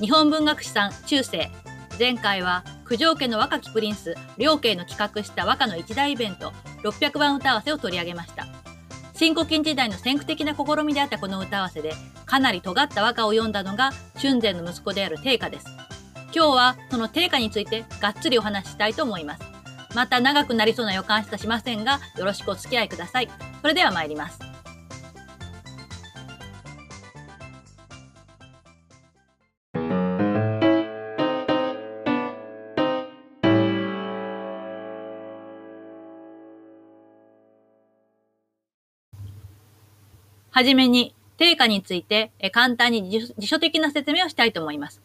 日本文学史さん中世。前回は九条家の若きプリンス両家の企画した和歌の一大イベント600番歌合わせを取り上げました。新古今時代の先駆的な試みであったこの歌合わせでかなり尖った和歌を読んだのが春前の息子である定家です。今日はその定家についてがっつりお話ししたいと思います。また長くなりそうな予感しかしませんがよろしくお付き合いください。それでは参ります。はじめに、定価について簡単に辞書的な説明をしたいと思います。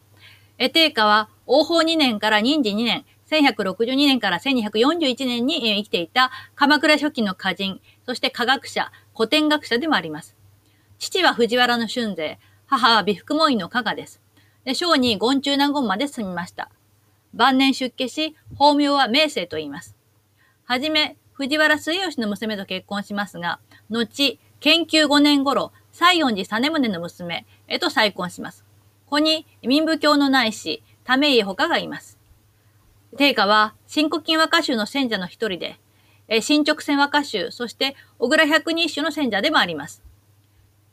定価は、王法2年から任時2年、1162年から1241年に生きていた鎌倉初期の歌人、そして科学者、古典学者でもあります。父は藤原の春勢、母は美福門院の加賀です。で小に権中納言まで住みました。晩年出家し、法名は明生と言います。はじめ、藤原末吉の娘と結婚しますが、後、研究5年頃、西園寺実宗の娘へと再婚します。ここに民部教の内師、為家他がいます。定家は、新古今和歌集の選者の一人で、新直線和歌集、そして小倉百人一首の選者でもあります。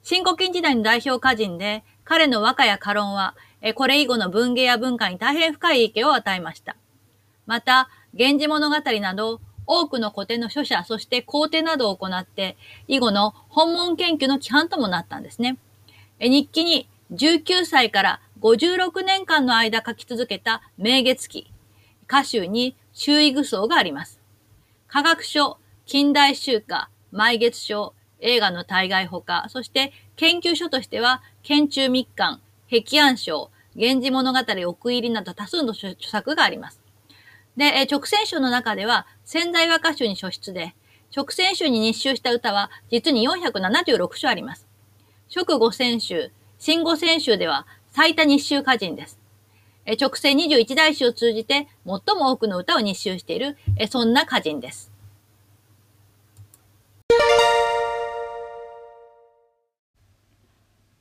新古今時代の代表歌人で、彼の和歌や歌論は、これ以後の文芸や文化に大変深い影響を与えました。また、源氏物語など、多くの古典の書写、そして工程などを行って、以後の本門研究の規範ともなったんですね。日記に19歳から56年間の間書き続けた名月記、歌集に周囲愚僧があります。科学書、近代集歌、毎月書、映画の対外ほか、そして研究書としては、研中密巻、壁案書、源氏物語奥入りなど多数の著作があります。で、え直線書の中では、仙台和歌集に書出で、直線集に日集した歌は実に476首あります。直五線集、新五線集では最多日集歌人です。え直線21代詩を通じて最も多くの歌を日集している、えそんな歌人です。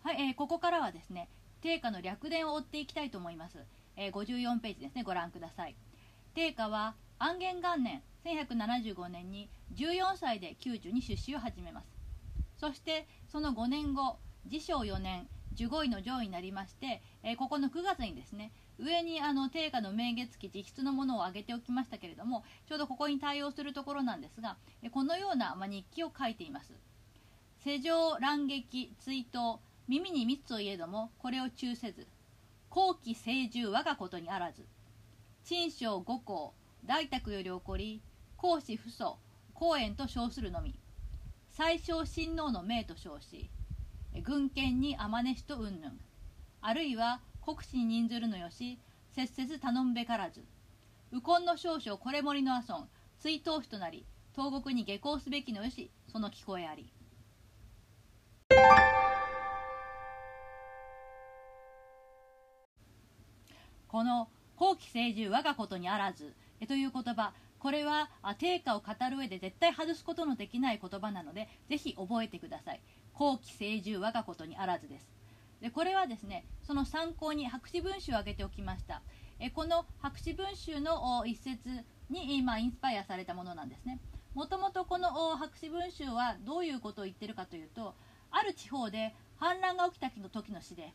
はい、えー、ここからはですね、定価の略伝を追っていきたいと思います。えー、54ページですね、ご覧ください。定家は安元元年1175年に14歳で宮中に出資を始めます。そしてその5年後治承4年15位の上位になりまして、えー、ここの9月にですね上にあの定価の明月期実質のものを挙げておきましたけれどもちょうどここに対応するところなんですが、このような、まあ、日記を書いています。世上乱撃追悼耳に密を言えどもこれを中せず後期清獣我がことにあらず陳章五項大宅より起こり公子父祖公園と称するのみ。最小親王の命と称し軍権に天音しと云々。あるいは国士に任ずるのよし切々頼むべからず。右近の少々これ盛りの遊ん追悼費となり東国に下校すべきのよしその聞こえあり。この後期成獣我がことにあらずという言葉これは定価を語る上で絶対外すことのできない言葉なのでぜひ覚えてください。後期成獣我がことにあらずです。でこれはですねその参考に白紙文集を挙げておきました。えこの白紙文集の一節に今インスパイアされたものなんですね。もともとこの白紙文集はどういうことを言ってるかというとある地方で反乱が起きた時の詩で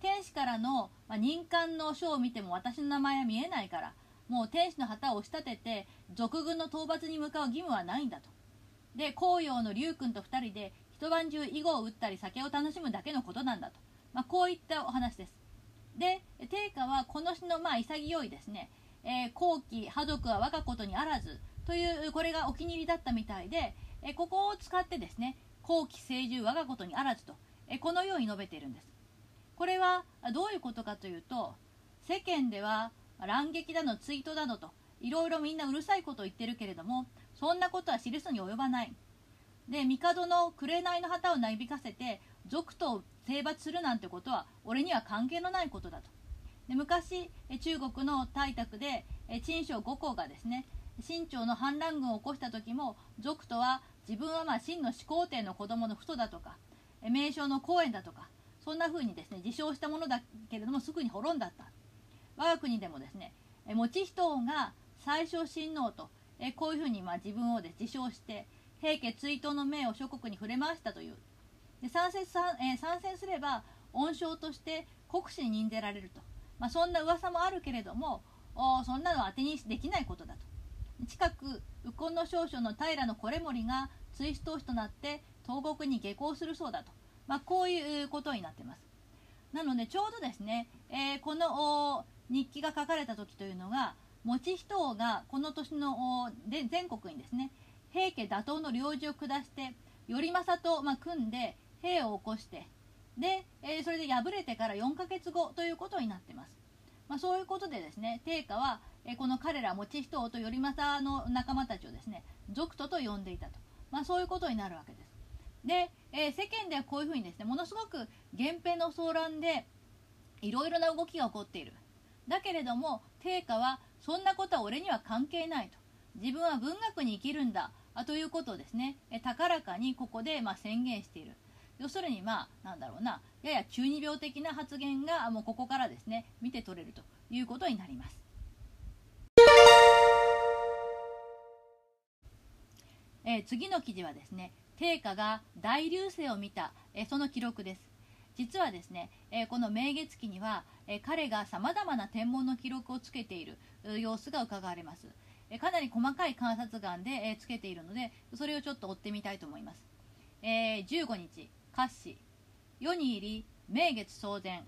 天使からの、まあ、任官の書を見ても私の名前は見えないからもう天使の旗を押し立てて賊軍の討伐に向かう義務はないんだと。で紅葉の龍君と2人で一晩中囲碁を打ったり酒を楽しむだけのことなんだと、まあ、こういったお話です。で定家はこの詩のまあ潔いですね、えー、後期派族は我がことにあらずというこれがお気に入りだったみたいで、えー、ここを使ってですね後期清獣我がことにあらずと、えー、このように述べているんです。これはどういうことかというと世間では乱撃だのツイートだのといろいろみんなうるさいことを言ってるけれどもそんなことは知る人に及ばない。で帝の紅の旗をなびかせて賊と征伐するなんてことは俺には関係のないことだと。で昔中国の大宅で陳章五皇がですね清朝の反乱軍を起こした時も賊とは自分はまあ秦の始皇帝の子供の父祖だとか名称の公園だとかそんな風にですね自称したものだけれどもすぐに滅んだった我が国でもですね以仁王が最小親王とえこういうふうにまあ自分をで自称して平家追悼の命を諸国に触れましたという。で参戦参,、え、参戦すれば恩賞として国司に任ぜられると、まあ、そんな噂もあるけれどもおそんなのは当てにできないことだと。近く右近の少将の平の維盛が追試投手となって東国に下校するそうだと、まあ、こういうことになってます。なのでちょうどですね、えー、この日記が書かれた時というのが以仁王がこの年ので全国にですね平家打倒の領事を下して頼政と、まあ、組んで兵を起こしてで、えー、それで敗れてから4ヶ月後ということになってます、まあ、そういうことでですね定家は、えー、この彼ら以仁王と頼政の仲間たちをですね族徒と呼んでいたと、まあ、そういうことになるわけです。で、えー、世間ではこういうふうにですねものすごく源平の騒乱でいろいろな動きが起こっている。だけれども定家はそんなことは俺には関係ないと。自分は文学に生きるんだ。ということをですねえ高らかにここでま宣言している。要するにまあなんだろうな。やや中二病的な発言がもうここからですね見て取れると。いうことになります。えー、次の記事はですね定家が大流星を見た、えー、その記録です。実はですね、えー、この明月記には、え彼がさまざまな天文の記録をつけている様子が伺われます、えかなり細かい観察眼で、えつけているのでそれをちょっと追ってみたいと思います、え15日褐子世に入り明月騒然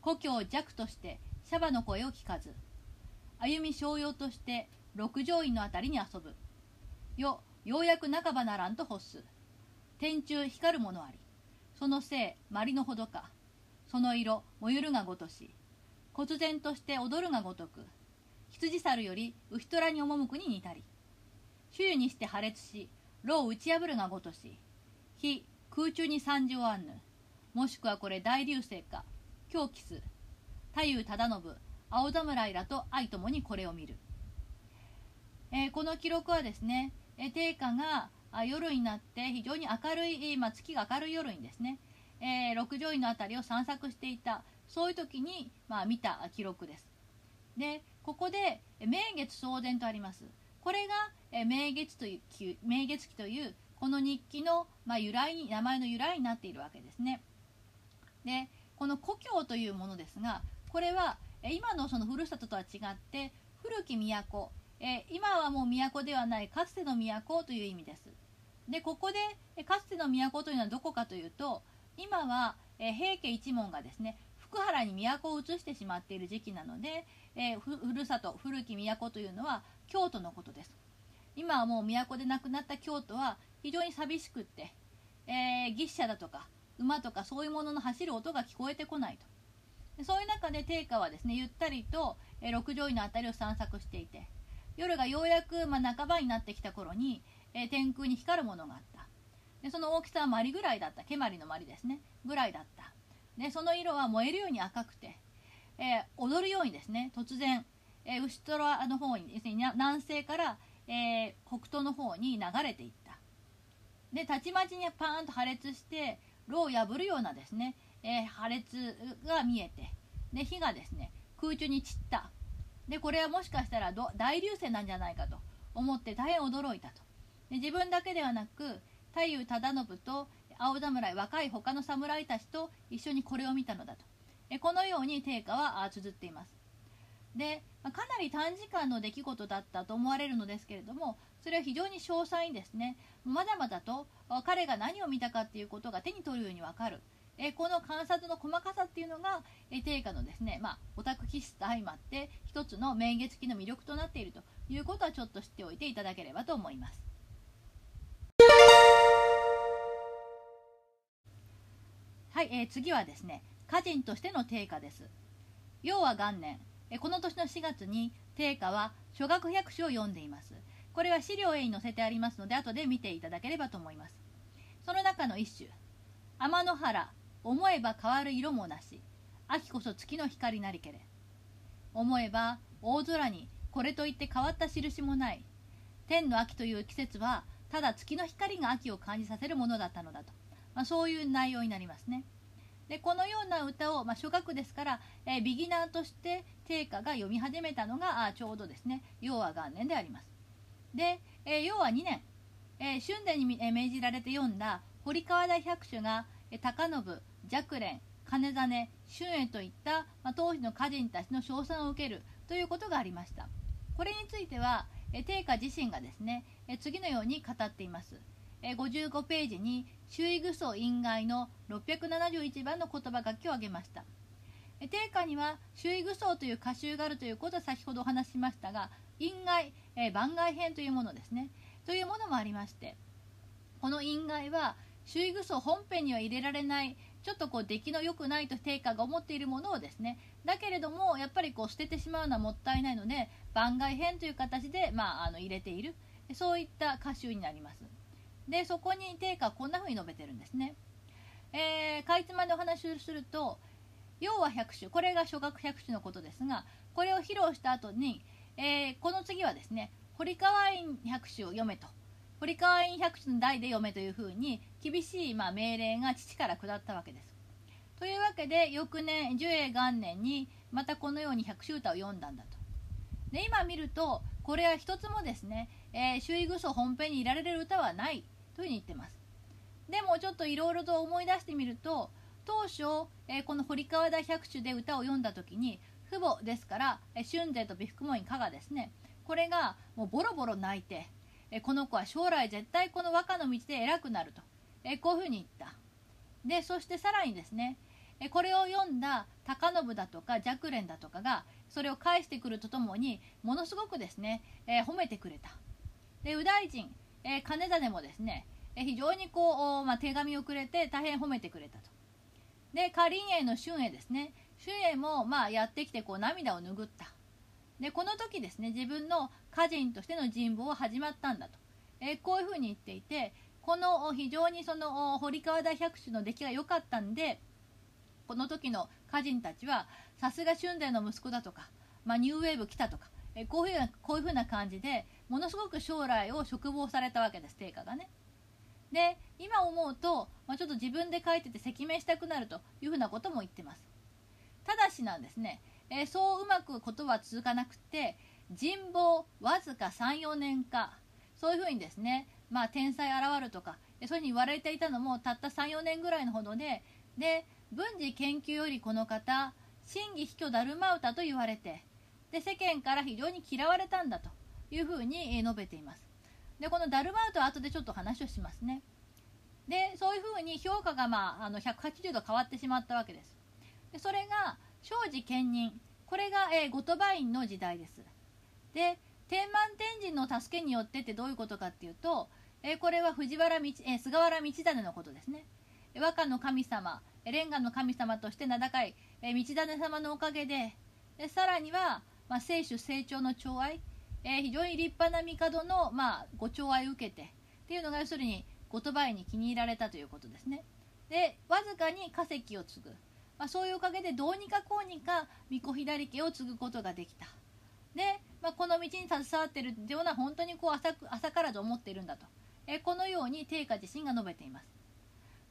故郷弱としてシャバの声を聞かず。歩み商用として六条院のあたりに遊ぶ。よようやく半ばならんと欲す。天中光るものありそのせいまりのほどかその色燃ゆるがごとし忽然として踊るがごとく羊猿より牛虎に赴くに似たり周囲にして破裂し炉を打ち破るがごとし火空中に惨状あんぬもしくはこれ大流星か狂気す太夫忠信青侍らと愛ともにこれを見る、えー、この記録はですねえ定家があ夜になって非常に明るい、まあ、月が明るい夜にですね、えー、六条院の辺りを散策していた。そういう時に、まあ、見た記録です。でここで明月送電とあります。これが、え明月という明月期というこの日記の、まあ、由来に名前の由来になっているわけですね。でこの故郷というものですがこれは今のそのふるさととは違って古き都え今はもう都ではないかつての都という意味です。でここでかつての都というのはどこかというと今は、え平家一門がですね福原に都を移してしまっている時期なので、えふるさと古き都というのは京都のことです。今はもう都でなくなった京都は非常に寂しくって、えー、牛車だとか馬とかそういうものの走る音が聞こえてこないとそういう中で定家はですねゆったりと、え、六条院の辺りを散策していて夜がようやく、まあ、半ばになってきた頃に、えー、天空に光るものがあった。でその大きさはマリぐらいだった。蹴鞠のマリですね。ぐらいだった。でその色は燃えるように赤くて、えー、踊るようにですね。突然、えー、牛虎の方にですね南西から、え北東の方に流れていった。でたちまちにパーンと破裂して炉を破るようなですね、え破裂が見えてで火がですね空中に散った。でこれはもしかしたら大流星なんじゃないかと。思って大変驚いたと。で自分だけではなく太夫忠信と青侍若い他の侍たちと一緒にこれを見たのだと。えこのように定家は綴っています。でかなり短時間の出来事だったと思われるのですけれどもそれは非常に詳細にですねまだまだと彼が何を見たかっていうことが手に取るように分かる。えこの観察の細かさっていうのが、え定価のですね、まあ、オタク気質と相まって一つの明月期の魅力となっているということはちょっと知っておいていただければと思います。はい、えー、次はですね歌人としての定価です。要は元年、えこの年の4月に定価は諸学百首を読んでいます。これは資料 A に載せてありますので後で見ていただければと思います。その中の一首「天の原思えば変わる色もなし。秋こそ月の光なりけれ。思えば大空にこれといって変わった印もない。天の秋という季節はただ月の光が秋を感じさせるものだったのだと、まあ、そういう内容になりますね。でこのような歌を、まあ、初学ですから、えー、ビギナーとして定家が読み始めたのがあちょうどですね。陽和元年であります。で、えー、陽和2年、えー、春殿に、え命じられて読んだ堀川大百首が、えー、高信寂蓮金実春英といった、まあ、当時の歌人たちの称賛を受けるということがありました。これについては、え定家自身がですね、え次のように語っています。え55ページに周囲愚僧因外の671番の言葉書きを挙げました。定家には周囲愚僧という歌集があるということは先ほどお話ししましたが因外、え、番外編というものですね。というものもありましてこの因外は周囲愚僧本編には入れられないちょっとこう出来の良くないと定家が思っているものをですねだけれどもやっぱりこう捨ててしまうのはもったいないので番外編という形で、まあ、あの入れている。そういった歌集になります。でそこに定価はこんな風に述べてるんですね、えー、かいつまでお話をすると要は百首これが初学百首のことですがこれを披露した後に、えー、この次はですね堀川院百首を読めと。堀川院百首の代で読めというふうに厳しいまあ命令が父から下ったわけです。というわけで翌年寿永元年にまたこのように百首歌を読んだんだと。で今見るとこれは一つもですね、えー、周囲愚僧本編にいられる歌はないというふうに言ってます。でもちょっといろいろと思い出してみると当初、えー、この堀川田百首で歌を読んだ時に父母ですから、えー、春勢と美福門院加賀ですねこれがもうボロボロ泣いて、え、この子は将来絶対この和歌の道で偉くなると、えこういうふうに言ったでそしてさらにですねえこれを読んだ高信だとか寂蓮だとかがそれを返してくるとともにものすごくですね、え褒めてくれたで右大臣えー、金種もですね、え、非常にこう、まあ、手紙をくれて大変褒めてくれたと。で、かりんえの春英ですね。春英も、まあ、やってきてこう涙を拭った。で、この時ですね、自分の歌人としての人望は始まったんだと。えー、こういうふうに言っていて、この非常にその堀川大百首の出来が良かったんで、この時の歌人たちは、さすが春伝の息子だとか、まあ、ニューウェーブ来たとか、えこういうこういうふうな感じでものすごく将来を嘱望されたわけです定価がね。で今思うと、まあ、ちょっと自分で書いてて赤面したくなるというふうなことも言ってます。ただしなんですね、えー、そううまくことは続かなくて人望わずか34年か。そういうふうにですね、まあ、天才現るとかそういうふうに言われていたのもたった34年ぐらいのほどでで文治研究よりこの方真偽卑怯だるま歌と言われてで世間から非常に嫌われたんだというふうに述べています。でこのダルマウトは後でちょっと話をしますね。でそういうふうに評価が、まあ、あの180度変わってしまったわけです。でそれが庄司兼任これが、えー、後鳥羽院の時代です。で天満天神の助けによってってどういうことかっていうと、えー、これは藤原道、えー、菅原道真のことですね。和歌の神様レンガの神様として名高い、え道真様のおかげででさらにはまあ、聖主成長の寵愛、えー、非常に立派な帝の、まあ、ご寵愛を受けてっていうのが要するに後鳥羽に気に入られたということですね。でわずかに化石を継ぐ、まあ、そういうおかげでどうにかこうにか巫女左家を継ぐことができた。で、まあ、この道に携わっているような本当にこう浅く浅からず思っているんだと、え、このように定家自身が述べています。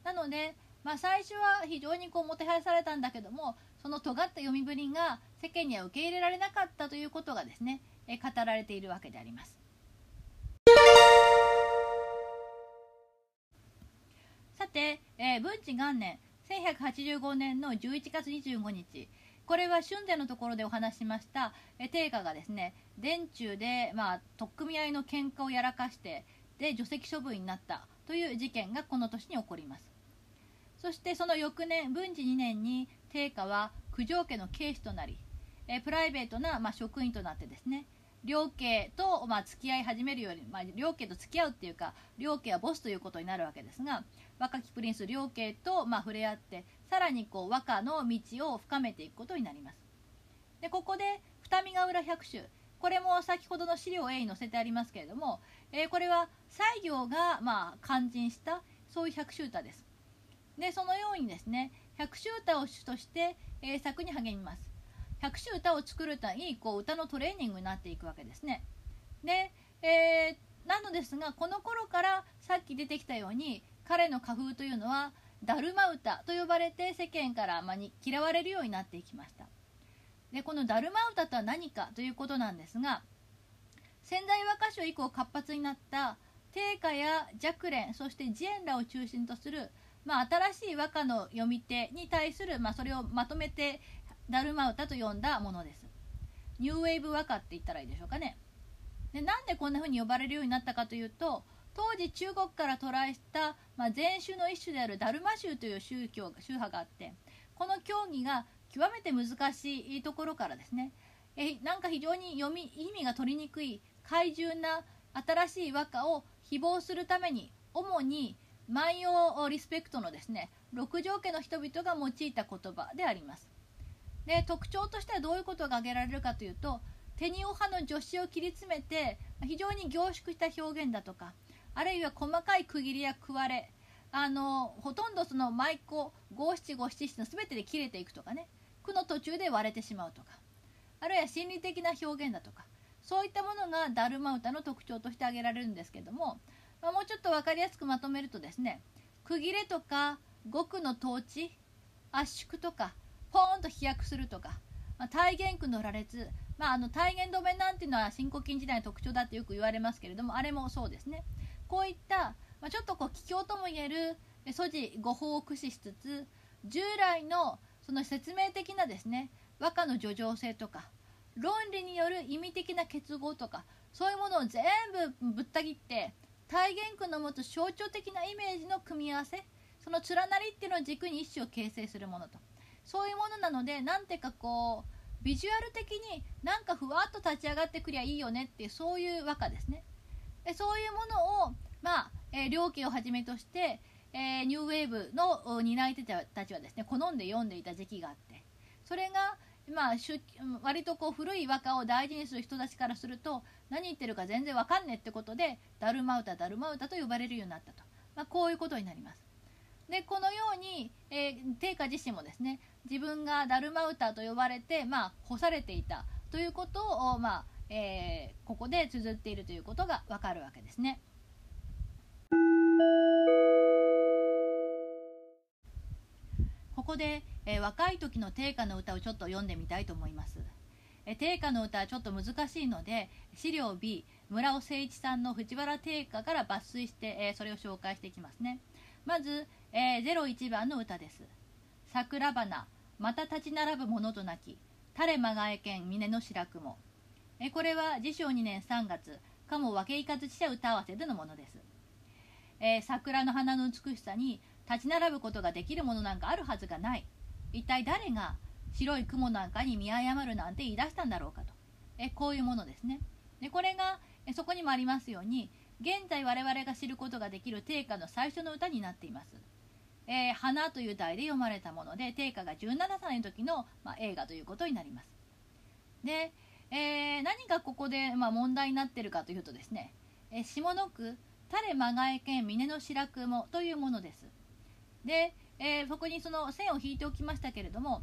なので、まあ、最初は非常にこうもてはやされたんだけどもその尖った読みぶりが世間には受け入れられなかったということがですね、え語られているわけであります。さて、えー、文治元年1185年の11月25日。これは春禅のところでお話しましたえ定家がですね殿中で、まあ、取っ組み合いの喧嘩をやらかしてで除籍処分になったという事件がこの年に起こります。そしてその翌年文治2年に定家は九条家の警視となり、えプライベートな、まあ、職員となってですね両家と、まあ、付き合い始めるより、まあ、両家と付き合うっていうか両家はボスということになるわけですが若きプリンス両家と、まあ、触れ合ってさらにこう和歌の道を深めていくことになります。でここで二見ヶ浦百首これも先ほどの資料 A に載せてありますけれども、えー、これは西行が、まあ、肝心したそういう百首歌です。でそのようにですね百首歌を主として、え、作に励みます。百首歌を作るためにこう歌のトレーニングになっていくわけですね。で、えー、なのですがこの頃からさっき出てきたように彼の歌風というのは、ダルマ歌と呼ばれて世間からまに嫌われるようになっていきました。でこのダルマ歌とは何かということなんですが仙台和歌集以降活発になった定家や若蓮そして慈円らを中心とする、まあ、新しい和歌の読み手に対する、まあ、それをまとめてダルマ歌と呼んだものです。ニューウェーブ和歌って言ったらいいでしょうかね。でなんでこんな風に呼ばれるようになったかというと当時中国から渡来した、まあ、禅宗の一種であるダルマ宗という宗教宗派があってこの教義が極めて難しいところからですね。えなんか非常に読み意味が取りにくい怪獣な新しい和歌を誹謗するために主に万葉リスペクトのですね六条家の人々が用いた言葉であります。で特徴としてはどういうことが挙げられるかというとテニオ派の助詞を切り詰めて非常に凝縮した表現だとかあるいは細かい区切りや区割れあのほとんどその舞妓五七五七七の全てで切れていくとかね。句の途中で割れてしまうとか。あるいは心理的な表現だとか。そういったものがダルマ歌の特徴として挙げられるんですけども、まあ、もうちょっと分かりやすくまとめるとですね。区切れとか語句の統治圧縮とかポーンと飛躍するとか、まあ、体言句の羅列、まあ、あの体言止めなんていうのは新古今時代の特徴だってよく言われますけれどもあれもそうですね。こういった、まあ、ちょっとこう桔梗ともいえる素地語法を駆使しつつ従来のその説明的なですね和歌の叙情性とか論理による意味的な結合とかそういうものを全部ぶった切って体現句の持つ象徴的なイメージの組み合わせその連なりっていうのを軸に一種を形成するものと。そういうものなのでなんていうかこうビジュアル的になんかふわっと立ち上がってくりゃいいよねっていうそういう和歌ですね。でそういうものをまあ、えー、両家をはじめとして、えー、ニューウェーブの担い手たちはですね好んで読んでいた時期があってそれがまあ、割とこう古い和歌を大事にする人たちからすると何言ってるか全然わかんねえってことでダルマ歌ダルマ歌と呼ばれるようになったと、まあ、こういうことになります。でこのように、えー、定家自身もですね自分がダルマ歌と呼ばれて、まあ、干されていたということを、まあえー、ここで綴っているということがわかるわけですね。ここで、えー、若い時の定家の歌をちょっと読んでみたいと思います。えー、定家の歌はちょっと難しいので資料 B 村尾誠一さんの藤原定家から抜粋して、えー、それを紹介していきますね。まず、えー、01番の歌です。桜花また立ち並ぶものとなき垂れ間がえ県峰の白雲えこれは治承2年3月。鴨分けいかず記者歌合わせでのものです、えー、桜の花の美しさに立ち並ぶことができるものなんかあるはずがない。一体誰が白い雲なんかに見誤るなんて言い出したんだろうかと。えこういうものですね。でこれがえそこにもありますように現在我々が知ることができる定家の最初の歌になっています。えー、花という題で読まれたもので定家が17歳の時の、まあ、映画ということになります。で、えー、何がここで、まあ、問題になっているかというとですね、えー、下の句「垂間がえ県峰の白雲」というものです。で、えー、そこにその線を引いておきましたけれども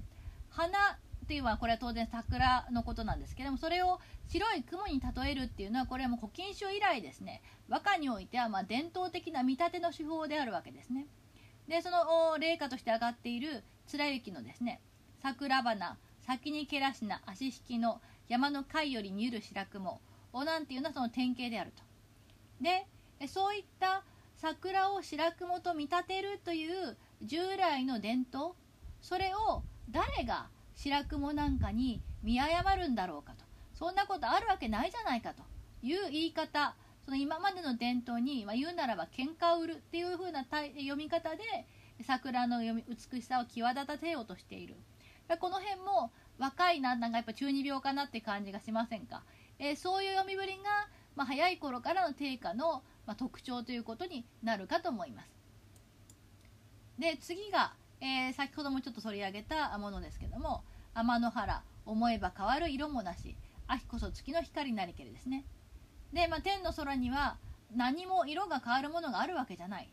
花っていうのはこれは当然桜のことなんですけどもそれを白い雲に例えるっていうのはこれはもう古今集以来ですね和歌においてはま伝統的な見立ての手法であるわけですね。でその例下として上がっている貫之のですね桜花先にけらしな足引きの山の貝より見える白雲。をなんていうのはその典型であると。でそういった桜を白雲と見立てるという従来の伝統それを誰が白雲なんかに見誤るんだろうかと。そんなことあるわけないじゃないかと。いう言い方。その今までの伝統に、まあ、言うならば喧嘩を売るっていう風な読み方で桜の美しさを際立たせようとしている。この辺も若いななんかやっぱ中二病かなって感じがしませんか、えー、そういう読みぶりが、まあ、早い頃からの定家の、まあ、特徴ということになるかと思います。で次が、えー、先ほどもちょっと取り上げたものですけども「天の原思えば変わる色もなし秋こそ月の光なりけり」ですね。で、まあ、天の空には何も色が変わるものがあるわけじゃない。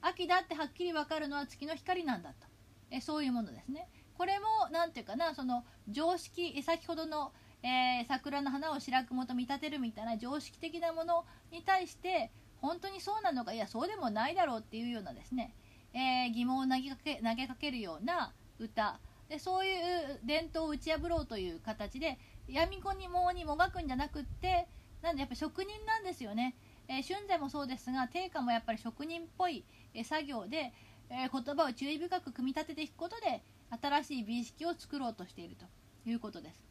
秋だってはっきり分かるのは月の光なんだと。えそういうものですね。これも何て言うかなその常識先ほどのえー、桜の花を白雲と見立てるみたいな常識的なものに対して本当にそうなのかいやそうでもないだろうっていうようなですね、えー、疑問を投げかけ投げかけるような歌。でそういう伝統を打ち破ろうという形で闇子にもにもがくんじゃなくってなんでやっぱ職人なんですよね、えー、春禅もそうですが定家もやっぱり職人っぽい、え、作業で、え、言葉を注意深く組み立てていくことで新しい美意識を作ろうとしているということです。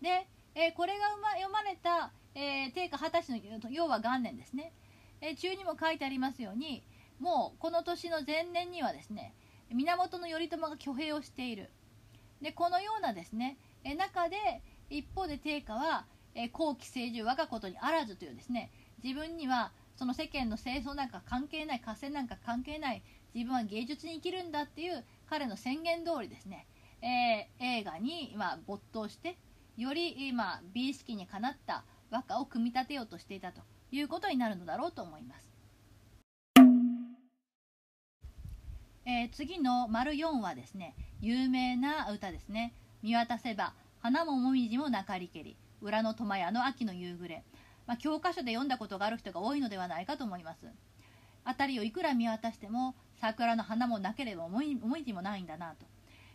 で、えこれが読まれた、え定家二十歳の要は元年ですね、え中にも書いてありますようにもうこの年の前年にはですね源頼朝が挙兵をしている。でこのようなですねえ中で一方で定家はえ後期成就我がことにあらずというですね自分にはその世間の清掃なんか関係ない合戦なんか関係ない自分は芸術に生きるんだっていう彼の宣言通りですね、えー、映画に今没頭してより今美意識にかなった和歌を組み立てようとしていたということになるのだろうと思います。えー、次の丸4はですね有名な歌ですね。見渡せば花ももみじもなかりけり裏の苫屋の秋の夕暮れ、まあ、教科書で読んだことがある人が多いのではないかと思います。辺りをいくら見渡しても桜の花もなければもみじもないんだなと、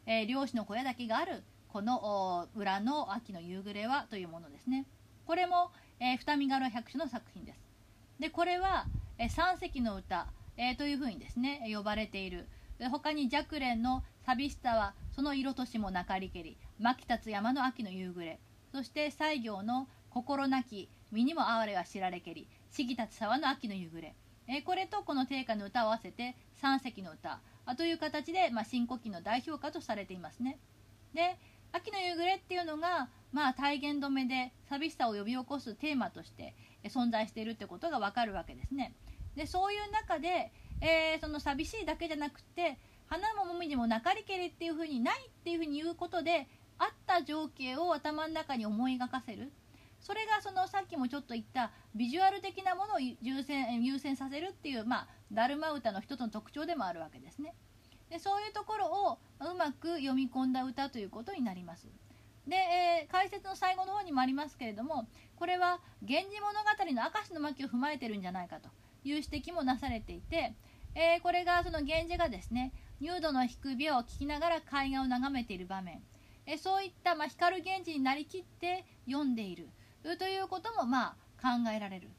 えー、漁師の小屋だけがあるこの裏の秋の夕暮れはというものですね。これも、えー、二見柄百種の作品です。でこれは、えー、三隻の歌、えー、というふうにですね呼ばれている。他に若蓮の寂しさはその色としもなかりけり巻き立つ山の秋の夕暮れ。そして西行の心なき身にも哀れは知られけり四季立つ沢の秋の夕暮れ。えこれとこの定歌の歌を合わせて三隻の歌。という形で、まあ、新古期の代表歌とされていますね。で秋の夕暮れっていうのが、まあ、体現止めで寂しさを呼び起こすテーマとして存在しているってことがわかるわけですね。でそういう中で、えー、その寂しいだけじゃなくて花ももみじもなかりけりっていう風にないっていう風に言うことであった情景を頭の中に思い描かせる。それがそのさっきもちょっと言ったビジュアル的なものを優先優先させるっていう、まあ、ダルマ歌の一つの特徴でもあるわけですね。でそういうところをうまく読み込んだ歌ということになります。で、えー、解説の最後の方にもありますけれどもこれは「源氏物語」の明石の巻を踏まえてるんじゃないかという指摘もなされていて、えー、これがその源氏がですね入度の低尾を聞きながら海岸を眺めている場面、え、そういった、まあ、光源氏になりきって読んでいる。ということもまあ考えられる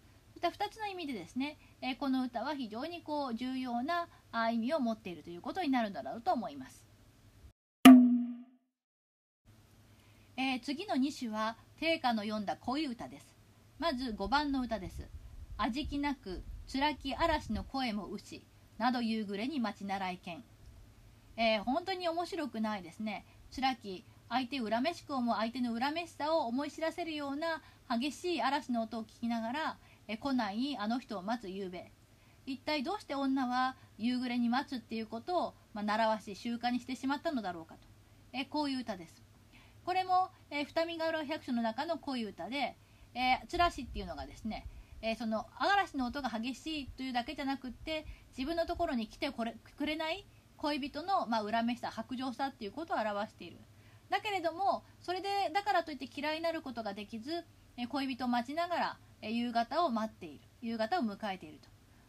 2つの意味でですね、えこの歌は非常にこう重要な意味を持っているということになるんだろうと思います。えー、次の2首は定家の読んだ恋歌です。まず5番の歌です。味気なく辛き嵐の声も牛など夕暮れに待ち習いけん。えー、本当に面白くないですね。辛き相手恨めしく思う相手の恨めしさを思い知らせるような激しい嵐の音を聞きながらえ来ないあの人を待つ夕べ。一体どうして女は夕暮れに待つっていうことを、まあ、習わし習慣にしてしまったのだろうかと。えこういう歌です。これも、え二見ヶ浦百姓の中のこういう歌で「えー、つらし」っていうのがですねえー、その嵐の音が激しいというだけじゃなくって自分のところに来てこれくれない恋人の、まあ、恨めしさ薄情さっていうことを表している。だけれどもそれでだからといって嫌いになることができず、え恋人を待ちながら、え夕方を待っている。夕方を迎えていると。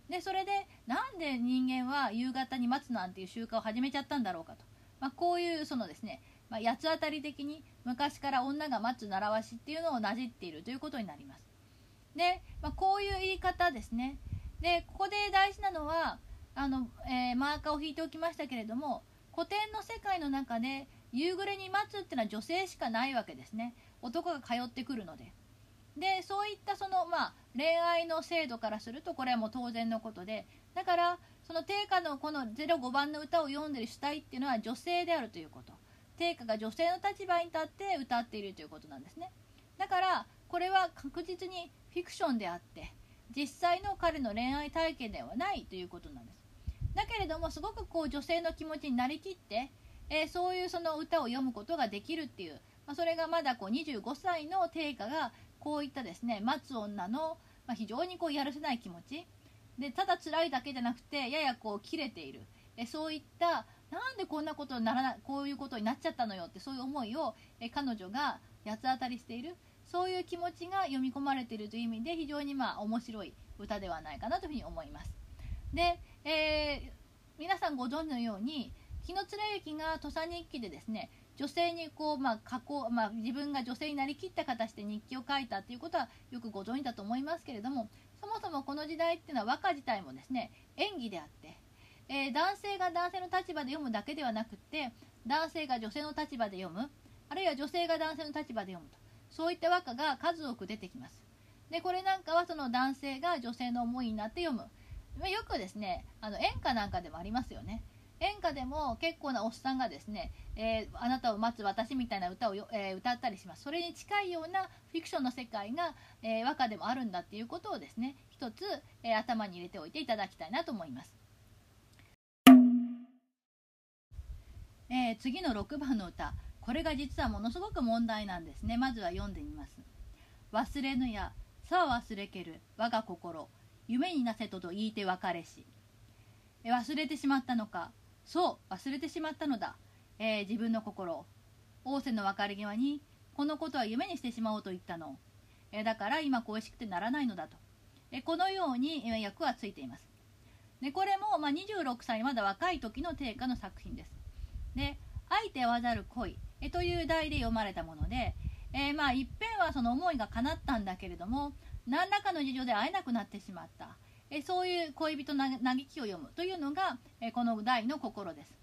でそれでなんで人間は夕方に待つなんていう習慣を始めちゃったんだろうかと、まあ、こういうそのですね、まあ、八つ当たり的に昔から女が待つ習わしっていうのをなじっているということになります。で、まあ、こういう言い方ですね。でここで大事なのはあの、えー、マーカーを引いておきましたけれども古典の世界の中で夕暮れに待つっていうのは女性しかないわけですね。男が通ってくるので。でそういったその、まあ、恋愛の制度からするとこれはもう当然のことでだからその定家のこの05番の歌を読んでる主体っていうのは女性であるということ。定家が女性の立場に立って歌っているということなんですね。だからこれは確実にフィクションであって実際の彼の恋愛体験ではないということなんです。だけれどもすごくこう女性の気持ちになりきって、えー、そういうその歌を読むことができるっていう、まあ、それがまだこう25歳の定家がこういったですね待つ女の、まあ、非常にこうやるせない気持ち。でただ辛いだけじゃなくてややこう切れている。えそういったなんでこんなことにならないこういうことになっちゃったのよってそういう思いをえ彼女が八つ当たりしている。そういう気持ちが読み込まれているという意味で非常にまあ面白い歌ではないかなというふうに思います。で、えー、皆さんご存知のように紀貫之が土佐日記でですね女性にこう、まあ、加工、まあ、自分が女性になりきった形で日記を書いたっていうことはよくご存知だと思いますけれどもそもそもこの時代っていうのは和歌自体もですね演技であって、えー、男性が男性の立場で読むだけではなくって男性が女性の立場で読むあるいは女性が男性の立場で読むとそういった和歌が数多く出てきます。でこれなんかはその男性が女性の思いになって読む。よくですねあの演歌なんかでもありますよね。演歌でも結構なおっさんがですね、えー、あなたを待つ私みたいな歌をえー、歌ったりします。それに近いようなフィクションの世界が、えー、和歌でもあるんだっていうことをですね一つ、え頭に入れておいていただきたいなと思います、え次の6番の歌。これが実はものすごく問題なんですね。まずは読んでみます。忘れぬやさは忘れける我が心。夢になせとと言いて別れし。忘れてしまったのか。そう忘れてしまったのだ、えー、自分の心仰せの別れ際にこのことは夢にしてしまおうと言ったの、えー、だから今恋しくてならないのだと、えー、このように、え役はついています。でこれも、まあ、26歳まだ若い時の定家の作品です。で「相手わざる恋」えという題で読まれたもので、えまあいっぺんはその思いが叶ったんだけれども何らかの事情で会えなくなってしまった。えそういう恋人嘆きを読むというのが、えこの題の心です。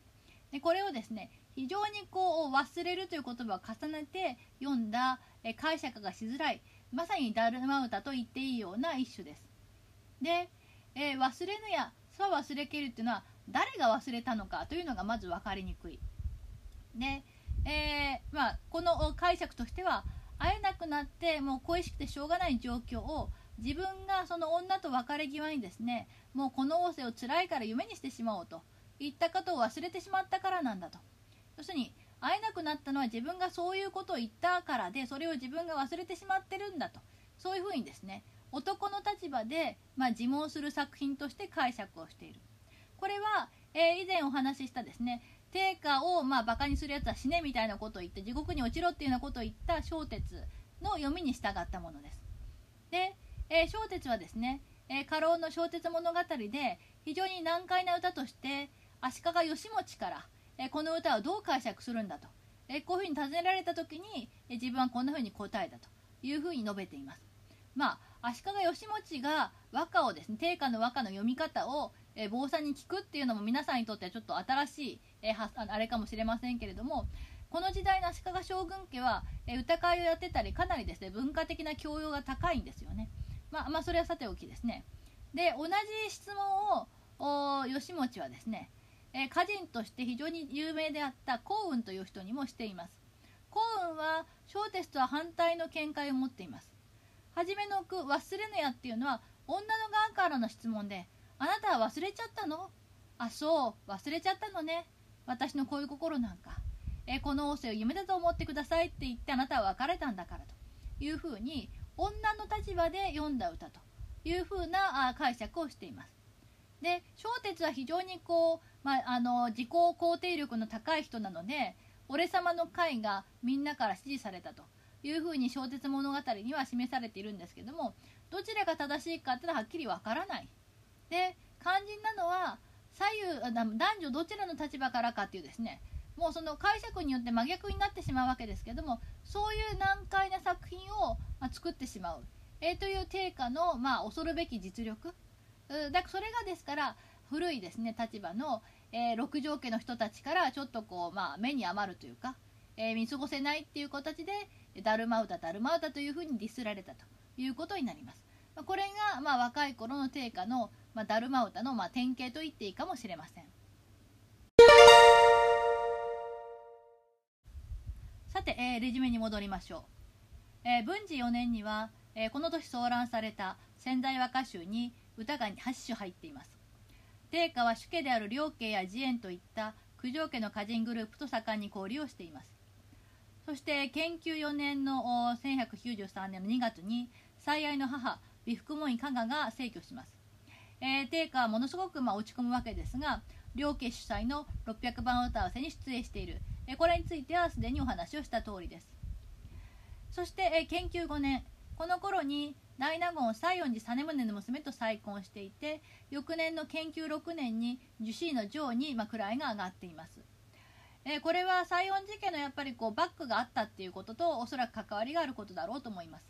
でこれをですね非常にこう忘れるという言葉を重ねて読んだ、え解釈がしづらいまさにダルマ歌と言っていいような一種です。で、えー、忘れぬやさ忘れけるっていうのは誰が忘れたのかというのがまず分かりにくい。で、えー、まあ、この解釈としては会えなくなってもう恋しくてしょうがない状況を自分がその女と別れ際にですねもうこの仰せを辛いから夢にしてしまおうといったことを忘れてしまったからなんだと。要するに会えなくなったのは自分がそういうことを言ったからでそれを自分が忘れてしまってるんだと。そういうふうにですね男の立場で、まあ、自問する作品として解釈をしている。これは、えー、以前お話ししたですね定価をまあバカにするやつは死ねみたいなことを言って地獄に落ちろっていうようなことを言った小鉄の読みに従ったものです。でえー、小鉄はですね、えー、家老の小鉄物語で非常に難解な歌として足利義持から、えー、この歌をどう解釈するんだと、えこういうふうに尋ねられた時に、え自分はこんなふうに答えたというふうに述べています。まあ、足利義持が和歌をですね定家の和歌の読み方を、え坊さんに聞くっていうのも皆さんにとってはちょっと新しい、えはあれかもしれませんけれどもこの時代の足利将軍家は、え歌会をやってたりかなりですね文化的な教養が高いんですよね。まあ、まあ、それはさておきですね。で、同じ質問を、吉持はですね、えー、歌人として非常に有名であった幸運という人にもしています。幸運は小テストは反対の見解を持っています。はじめの句「忘れぬや」っていうのは女の側からの質問で「あなたは忘れちゃったの？あそう忘れちゃったのね私のこういう心なんか、えこの仰せを夢だと思ってください」って言ってあなたは別れたんだからというふうに女の立場で読んだ歌というふうな解釈をしています。で小鉄は非常にこう、まあ、あの自己肯定力の高い人なので俺様の会がみんなから支持されたというふうに小鉄物語には示されているんですけどもどちらが正しいかっていうのははっきりわからない。で肝心なのは左右男女どちらの立場からかっていうですねもうその解釈によって真逆になってしまうわけですけどもそういう難解な作品を、ま作ってしまう、えー、という定価の、まあ、恐るべき実力だそれがですから古いですね立場の、えー、六条家の人たちからちょっとこう、まあ、目に余るというか、えー、見過ごせないっていう形でだるま歌だるま歌というふうにディスられたということになります。これが、まあ、若い頃の定価の、まあ、だるま歌の、まあ、典型と言っていいかもしれません。さて、えー、レジュメに戻りましょう、えー、文治4年には、えー、この年騒乱された仙台和歌集に歌が8首入っています。定家は主家である両家や慈円といった九条家の歌人グループと盛んに交流をしています。そして研究4年の1193年の2月に最愛の母美福門院加賀が逝去します、えー、定家はものすごくまあ落ち込むわけですが両家主催の600番歌わせに出演しているこれについてはすでにお話をした通りですそして研究5年この頃に大納言西園寺実宗の娘と再婚していて翌年の研究6年に樹脂の上に、まあ、位が上がっています。え、これは西園寺家のやっぱりこうバックがあったっていうこととおそらく関わりがあることだろうと思います。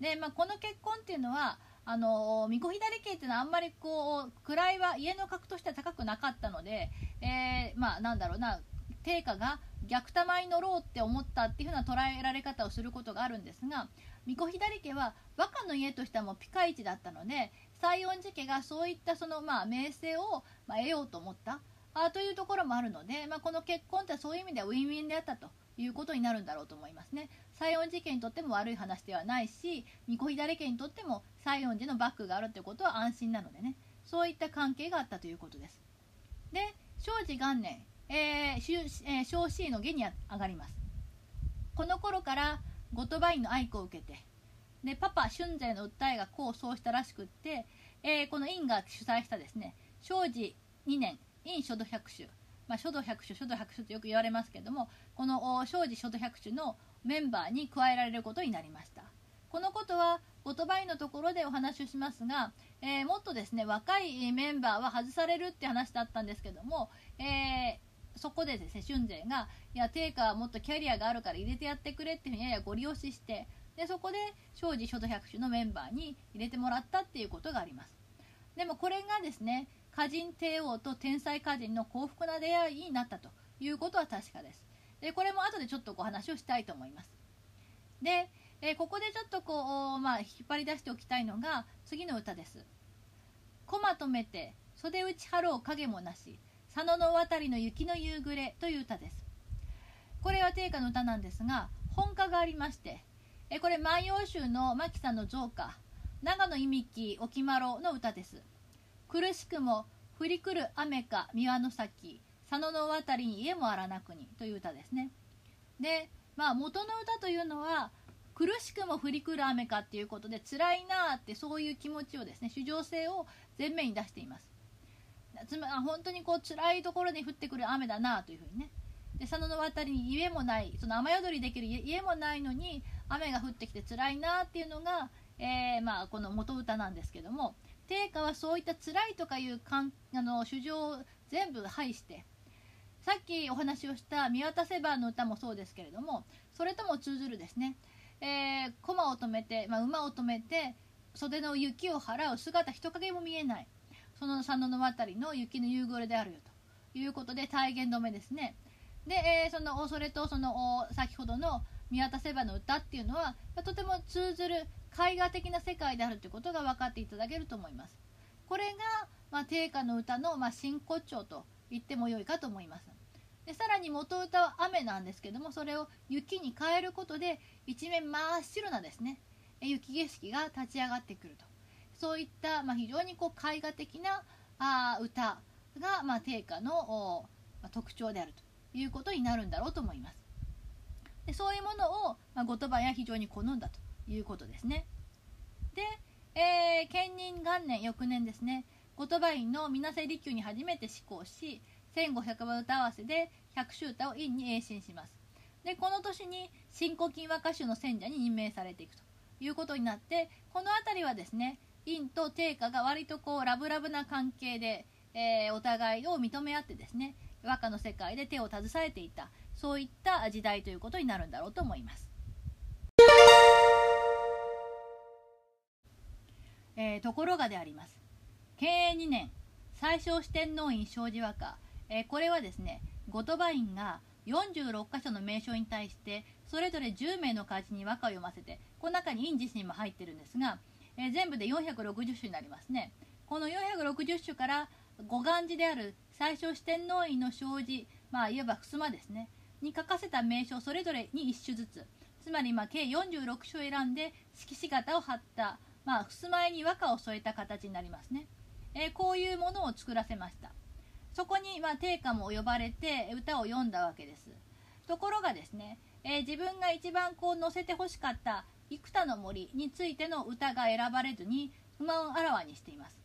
で、まあ、この結婚っていうのはあの巫女左家っていうのはあんまりこう位は家の格としては高くなかったので、えー、まあなんだろうな定価が逆玉に乗ろうって思ったっていうふうな捉えられ方をすることがあるんですが巫女左家は和歌の家としてはもうピカイチだったので西園寺家がそういったそのまあ名声をま得ようと思ったあというところもあるので、まあ、この結婚ってそういう意味ではウィンウィンであったということになるんだろうと思いますね。西園寺家にとっても悪い話ではないし巫女左家にとっても西園寺のバックがあるということは安心なのでねそういった関係があったということですで庄司元年、えーえー、庄司の下に上がります。この頃から後鳥羽院の愛子を受けてでパパ春勢の訴えが功を奏したらしくって、えー、この院が主催したですね庄司2年院書道百種。まあ、書道百種書道百種とよく言われますけどもこの庄司書道百種のメンバーに加えられることになりました。このことは言葉のところでお話をしますが、えー、もっとですね若いメンバーは外されるって話だったんですけども、えー、そこでですね春勢がいや定価はもっとキャリアがあるから入れてやってくれっていうふうにややご利用ししてでそこで庄司書道百種のメンバーに入れてもらったっていうことがあります。でもこれがですね歌人帝王と天才歌人の幸福な出会いになったということは確かです。でこれも後でちょっとお話をしたいと思います。で、え、ここでちょっとこう、まあ、引っ張り出しておきたいのが次の歌です「駒止めて袖打ち張ろう影もなし。佐野の渡りの雪の夕暮れ」という歌です。これは定歌の歌なんですが本歌がありましてえこれ「万葉集」の牧さんの造歌長野いみき沖丸の歌です。苦しくも降り来る雨か三輪の先佐野の渡りに家もあらなくにという歌ですね。で、まあ元の歌というのは苦しくも降り来る雨かっていうことで辛いなってそういう気持ちをですね主情性を前面に出しています。つまり本当にこう辛いところに降ってくる雨だなというふうにね。で佐野の渡りに家もないその雨宿りできる家もないのに雨が降ってきて辛いなっていうのが、えー、まあ、この元歌なんですけども定価はそういった辛いとかいうかんあの主情を全部排してさっきお話をした見渡せばの歌もそうですけれどもそれとも通ずるですね、えー、駒を止めて、まあ、馬を止めて袖の雪を払う姿人影も見えない。その佐野の渡りの雪の夕暮れであるよと。いうことで体現止めですね。で、えー、そのそれとその先ほどの見渡せばの歌っていうのはとても通ずる絵画的な世界であるということが分かっていただけると思います。これが、まあ、定価の歌の、まあ、真骨頂と言っても良いかと思います。でさらに元歌は雨なんですけどもそれを雪に変えることで一面真っ白なですね雪景色が立ち上がってくると。そういった、まあ、非常にこう絵画的なあ歌が、まあ、定価の、まあ、特徴であるということになるんだろうと思います。でそういうものを、まあ、後鳥羽は非常に好んだということですね。で、えー、建仁元年翌年ですね後鳥羽院の水瀬利休に初めて施行し1500番歌合わせで百秋歌を院に栄進します。でこの年に新古今和歌集の選者に任命されていくということになってこの辺りはですね院と定家が割とこうラブラブな関係で、えー、お互いを認め合ってですね和歌の世界で手を携えていたそういった時代ということになるんだろうと思います。えー、ところがであります。経営2年最小四天王院障子和歌えー、これはですね後鳥羽院が46箇所の名称に対してそれぞれ10名の歌人に和歌を読ませてこの中に院自身も入ってるんですが、えー、全部で460首になりますね。この460首から五願寺である最小四天王院の障子まあいわば襖ですね。に書かせた名称それぞれに1首ずつ。つまりまあ計46首を選んで色紙型を貼った、まあ、襖絵に和歌を添えた形になりますね、えー、こういうものを作らせました。そこに、まあ、定家も呼ばれて歌を読んだわけです。ところがですね、えー、自分が一番こう載せてほしかった幾多の森についての歌が選ばれずに不満をあらわにしています。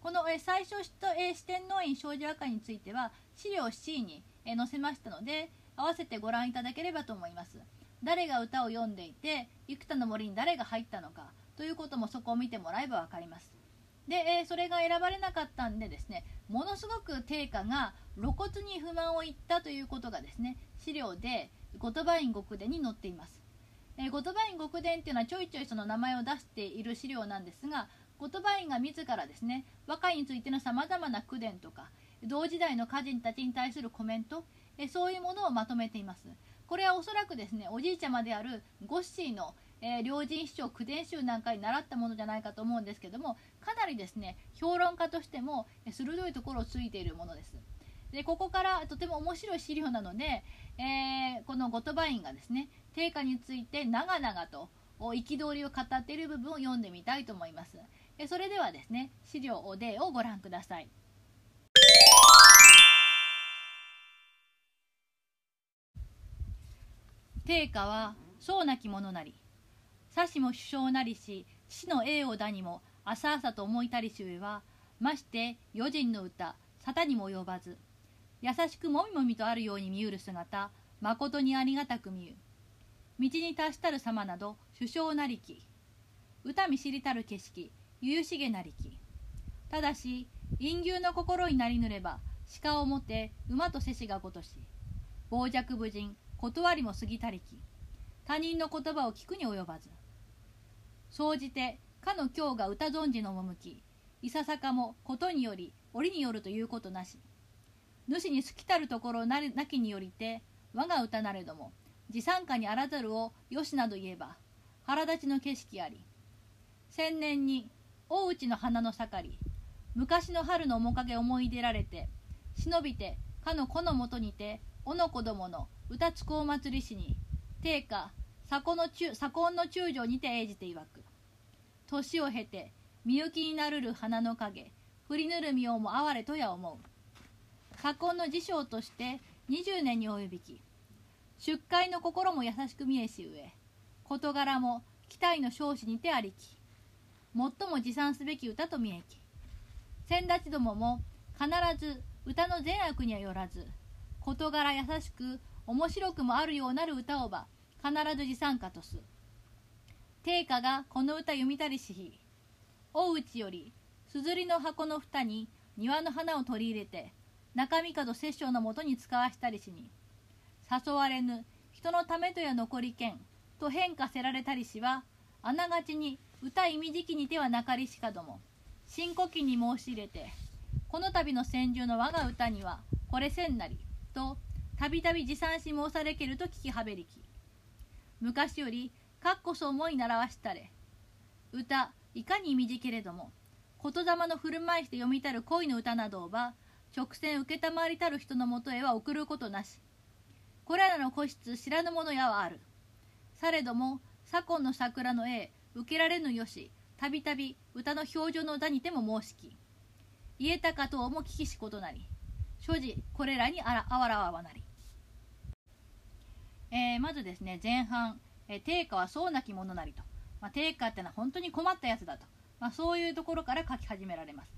この、最初、四天王院少女和歌については資料 C に、載せましたので合わせてご覧いただければと思います。誰が歌を読んでいて幾多の森に誰が入ったのかということもそこを見てもらえば分かります。で、え、それが選ばれなかったんでですねものすごく定価が露骨に不満を言ったということがですね資料で後鳥羽院極伝に載っています。えー、後鳥羽院極伝っていうのはちょいちょいその名前を出している資料なんですが後鳥羽院が自らですね和歌についてのさまざまな口伝とか同時代の歌人たちに対するコメントえそういうものをまとめています。これはおそらくですねおじいちゃまであるゴッシーの、えー、両人師匠口伝集なんかに習ったものじゃないかと思うんですけどもかなりですね評論家としても鋭いところをついているものです。でここからとても面白い資料なので、えー、この後鳥羽院がですね定価について長々と憤りを語っている部分を読んでみたいと思います。それではですね資料おでをご覧ください。定価はそうなき者なり。さしも首相なりし死の栄をだにも浅々と思いたりし上はまして余人の歌沙汰にも及ばず。優しくもみもみとあるように見うる姿まことにありがたく見う道に達したる様など首相なりき歌見知りたる景色ゆゆしげなりき。ただし陰牛の心になりぬれば鹿をもて馬とせしがごとし傍若無人断りも過ぎたりき他人の言葉を聞くに及ばず。総じてかの今日が歌存じの趣いささかもことにより折によるということなし。主に好きたるところなきによりて我が歌なれども持参加にあらざるをよしなど言えば腹立ちの景色あり。千年に大内の花の盛り昔の春の面影思い出られて忍びてかの子のもとにておの子供の歌つこう祭りしに定価左近の中左近の中将にて永じていわく。年を経てみゆきになるる花の影振りぬるみようも哀れとや思う。左近の辞書として20年に及びき出会の心も優しく見えし上事柄も期待の少子にてありき最も持参すべき歌と見えき先立ちどもも必ず歌の善悪にはよらず事柄優しく面白くもあるようなる歌をば必ず持参歌とす。定家がこの歌読みたりしひ大内よりすずりの箱の蓋に庭の花を取り入れて中身門摂政のもとに使わしたりしに誘われぬ人のためとや残りけんと変化せられたりしはあながちに歌意味時期にてはなかりしかども新古期に申し入れてこの度の戦場の我が歌にはこれせんなりとたびたび持参し申されけると聞きはべりき昔よりかっこそ思い習わしたれ。歌いかに意味じけれども言霊の振る舞いして読みたる恋の歌などをば直線承りたる人のもとへは送ることなし。これらの個室知らぬ者やはある。されども左近の桜の絵受けられぬよしたびたび歌の表情の歌にても申しき言えたかとも聞きしことなり所持これらにあらあわらわなり、えー、まずですね前半、えー、定価はそうなき者なりと、まあ、定価ってのは本当に困ったやつだと、まあ、そういうところから書き始められます。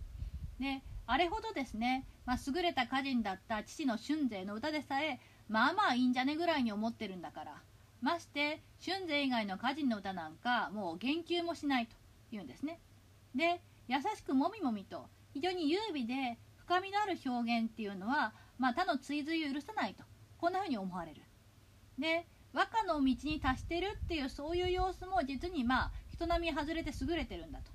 であれほどですね、まあ、優れた歌人だった父の春勢の歌でさえまあまあいいんじゃねぐらいに思ってるんだから。まして春勢以外の歌人の歌なんかもう言及もしないというんですね。で優しくもみもみと非常に優美で深みのある表現っていうのは、まあ、他の追随を許さないとこんな風に思われる。で和歌の道に達してるっていうそういう様子も実にまあ人並み外れて優れてるんだと。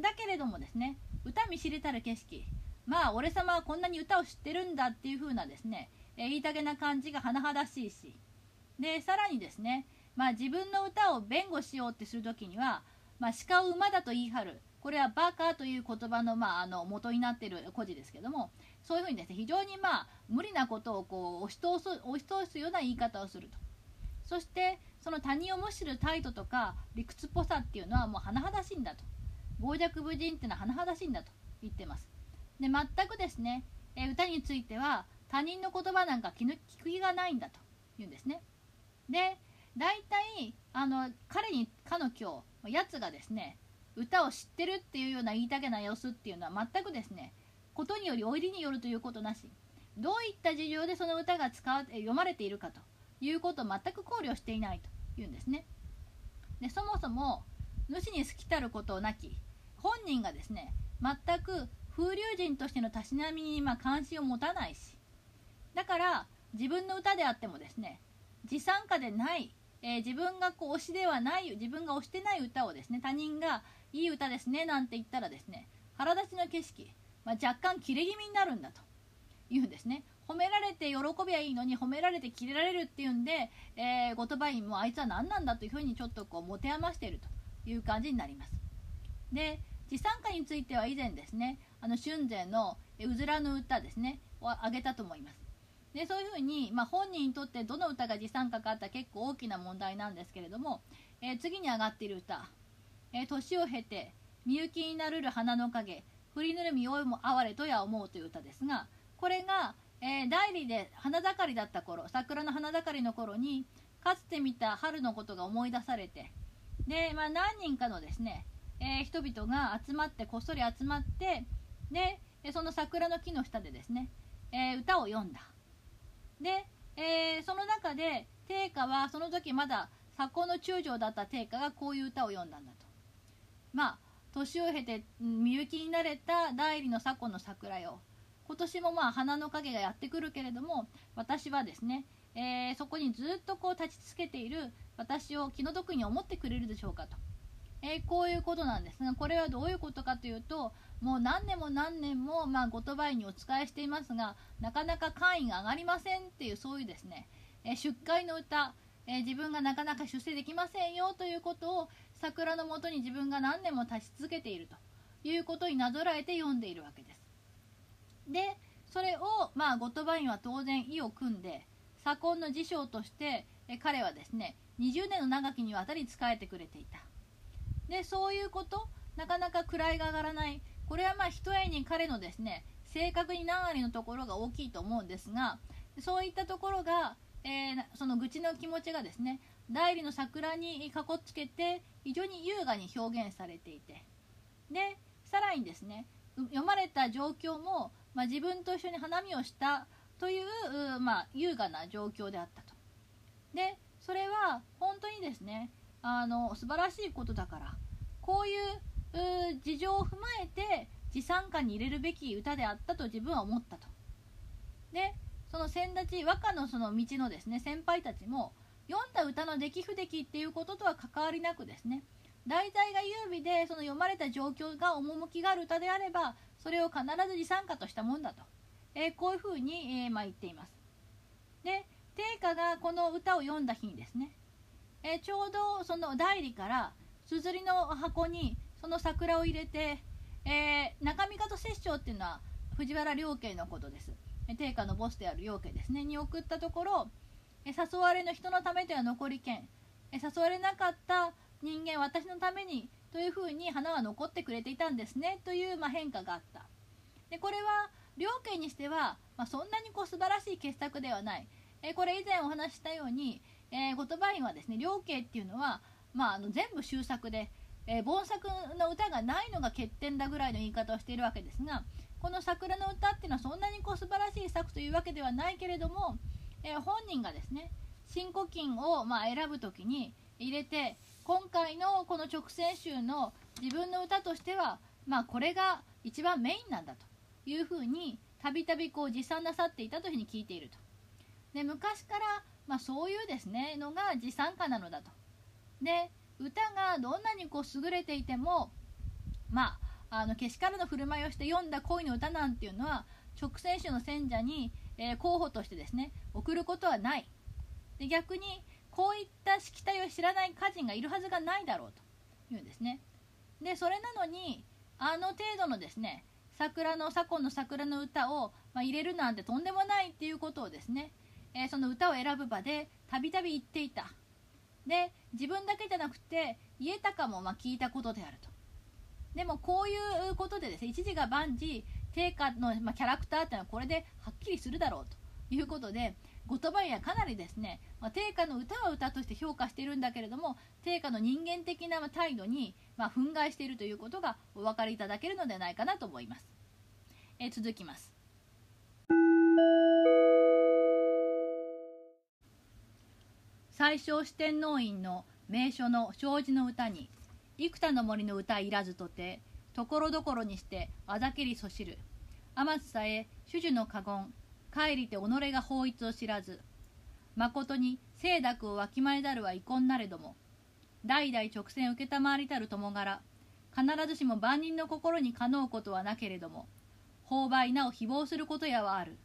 だけれどもですね歌見知れたる景色。まあ俺様はこんなに歌を知ってるんだっていう風なですね、え言いたげな感じが甚だしいし。でさらにですね、まあ、自分の歌を弁護しようってする時には、まあ、鹿を馬だと言い張る。これはバカという言葉の,、まあ、あの元になっている故事ですけどもそういうふうにですね非常にまあ無理なことをこう押し通す押し通すような言い方をすると。そしてその他人を無視する態度とか理屈っぽさっていうのはもう甚だしいんだと。傍若無人っていうのは甚だしいんだと言ってます。で全くですね、え歌については他人の言葉なんか聞く気がないんだと言うんですねで大体あの彼にかの今日やつがですね歌を知ってるっていうような言いたげな様子っていうのは全くですねことによりおいりによるということなしどういった事情でその歌が使わ読まれているかということを全く考慮していないというんですね。でそもそも主に好きたることなき本人がですね全く風流人としてのたしなみにま関心を持たないしだから自分の歌であってもですね自参加でない、えー、自分がこう推しではない自分が推してない歌をですね他人がいい歌ですねなんて言ったらですね腹立ちの景色、まあ、若干切れ気味になるんだと。言うんですね。褒められて喜びはいいのに褒められてキレられるっていうんで、えー、言葉員もあいつは何なんだというふうにちょっとこう持て余していると。いう感じになります。で自参加については以前ですねあの春前の「うずらの歌」ですねを挙げたと思います。でそういうふうに、まあ、本人にとってどの歌が持参加かって結構大きな問題なんですけれども、えー、次に上がっている歌「えー、年を経てみゆきになるる花の影振りぬるみおいも哀れとや思う」という歌ですがこれが、えー、代理で花盛りだった頃桜の花盛りの頃にかつて見た春のことが思い出されてで、まあ、何人かのですね、えー、人々が集まってこっそり集まってでその桜の木の下でですね、えー、歌を読んだ。で、えー、その中で定家はその時まだ左近の中将だった定家がこういう歌を読んだんだと。まあ年を経てみゆきになれた代理の左近の桜よ。今年もまあ花の影がやってくるけれども私はですね、えー、そこにずっとこう立ち続けている私を気の毒に思ってくれるでしょうかと、えー、こういうことなんですがこれはどういうことかというともう何年も何年もまあ言葉にお仕えしていますがなかなか会員が上がりませんっていうそういうですね、えー、出会の歌、え自分がなかなか出世できませんよということを桜のもとに自分が何年も立ち続けているということになぞらえて読んでいるわけです。でそれをまあ後鳥羽院は当然意を組んで左近の辞書としてえ彼はですね20年の長きにわたり仕えてくれていたでそういうことなかなか位が上がらないこれはまあ一重に彼のですね正確に何割のところが大きいと思うんですがそういったところが、えー、その愚痴の気持ちがですね代理の桜にかこつけて非常に優雅に表現されていてでさらにですね読まれた状況もまあ、自分と一緒に花見をしたという、まあ、優雅な状況であったと。でそれは本当にですねあの素晴らしいことだからこういう事情を踏まえて持参歌に入れるべき歌であったと自分は思ったと。でその先立ち和歌のその道のですね先輩たちも読んだ歌の出来不出来っていうこととは関わりなくですね題材が優美でその読まれた状況が趣がある歌であればそれを必ず持参加としたもんだと、えー、こういうふうに、えー、まあ、言っています。で定家がこの歌を読んだ日にですね、えー、ちょうどその代理からすずりの箱にその桜を入れて、え中見方摂政っていうのは藤原良家のことです。定家のボスである良家ですね。に送ったところ、え誘われの人のためでは残り剣、え誘われなかった人間私のためにというふうに花は残ってくれていたんですね。という、まあ、変化があった。でこれは両家にしては、まあ、そんなにこう素晴らしい傑作ではない、え、これ以前お話ししたように、えー、後鳥羽院はですね両家っていうのは、まあ、あの全部終作で、えー、盆作の歌がないのが欠点だぐらいの言い方をしているわけですがこの桜の歌っていうのはそんなにこう素晴らしい作というわけではないけれども、え本人がですね新古今をま選ぶ時に入れて今回のこの直線集の自分の歌としては、まあ、これが一番メインなんだというふうにたびたび持参なさっていたというふうに聞いていると。で昔から、まあ、そういうですねのが持参歌なのだと。で歌がどんなにこう優れていてもまああのけしからの振る舞いをして読んだ恋の歌なんていうのは直線集の選者に、えー、候補としてですね送ることはない。で逆にこういったしきたりを知らない歌人がいるはずがないだろうというんですね。でそれなのにあの程度のですね桜の左近の桜の歌を、まあ、入れるなんてとんでもないっていうことをですね、えー、その歌を選ぶ場でたびたび言っていた。で自分だけじゃなくて家高もま聞いたことであると。でもこういうことでですね一時が万事定価の、まキャラクターっていうのはこれではっきりするだろうということで後鳥羽はかなりですね、まあ、定価の歌は歌として評価しているんだけれども定価の人間的な態度に、ま、憤慨しているということがお分かりいただけるのではないかなと思います。えー、続きます。最小四天王院の名所の障子の歌に幾多の森の歌いらずとてところどころにしてあざけりそしる。天津さえ主樹の過言帰りて己が法律を知らずまことに清濁をわきまえざるは遺恨なれども代々直線承りたる友柄必ずしも万人の心にかのうことはなけれども勾配なお誹謗することやはある。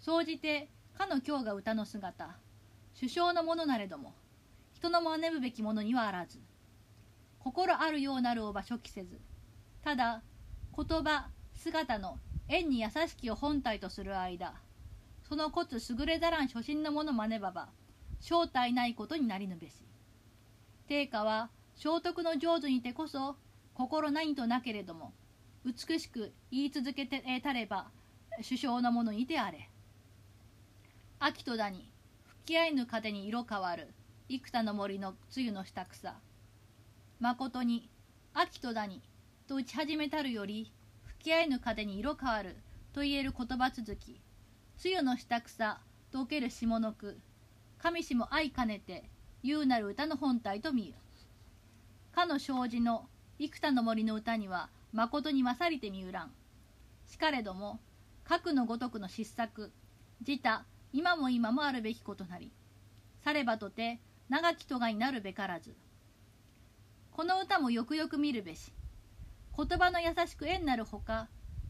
総じてかの今日が歌の姿。首相のものなれども人の真似ぶべきものにはあらず心あるようなるをば初期せずただ言葉姿の縁に優しきを本体とする間その骨優れざらん初心のもの真似ばば正体ないことになりぬべし。定家は聖徳の上手にてこそ心何となけれども美しく言い続けてたれば首相のものにてあれ。秋とだにき合いぬ風に色変わる。幾多の森の露の下草。まことに秋とだにと打ち始めたるより吹き合いぬ風に色変わる。と言える言葉続き。露の下草と受ける下の句。上しも相兼ねて優なる歌の本体と見る。かの障子の幾多の森の歌にはまことに勝りてみうらん。しかれども核のごとくの失策自他今も今もあるべきことなりさればとて長きとがになるべからず。この歌もよくよく見るべし。言葉の優しく縁なるほか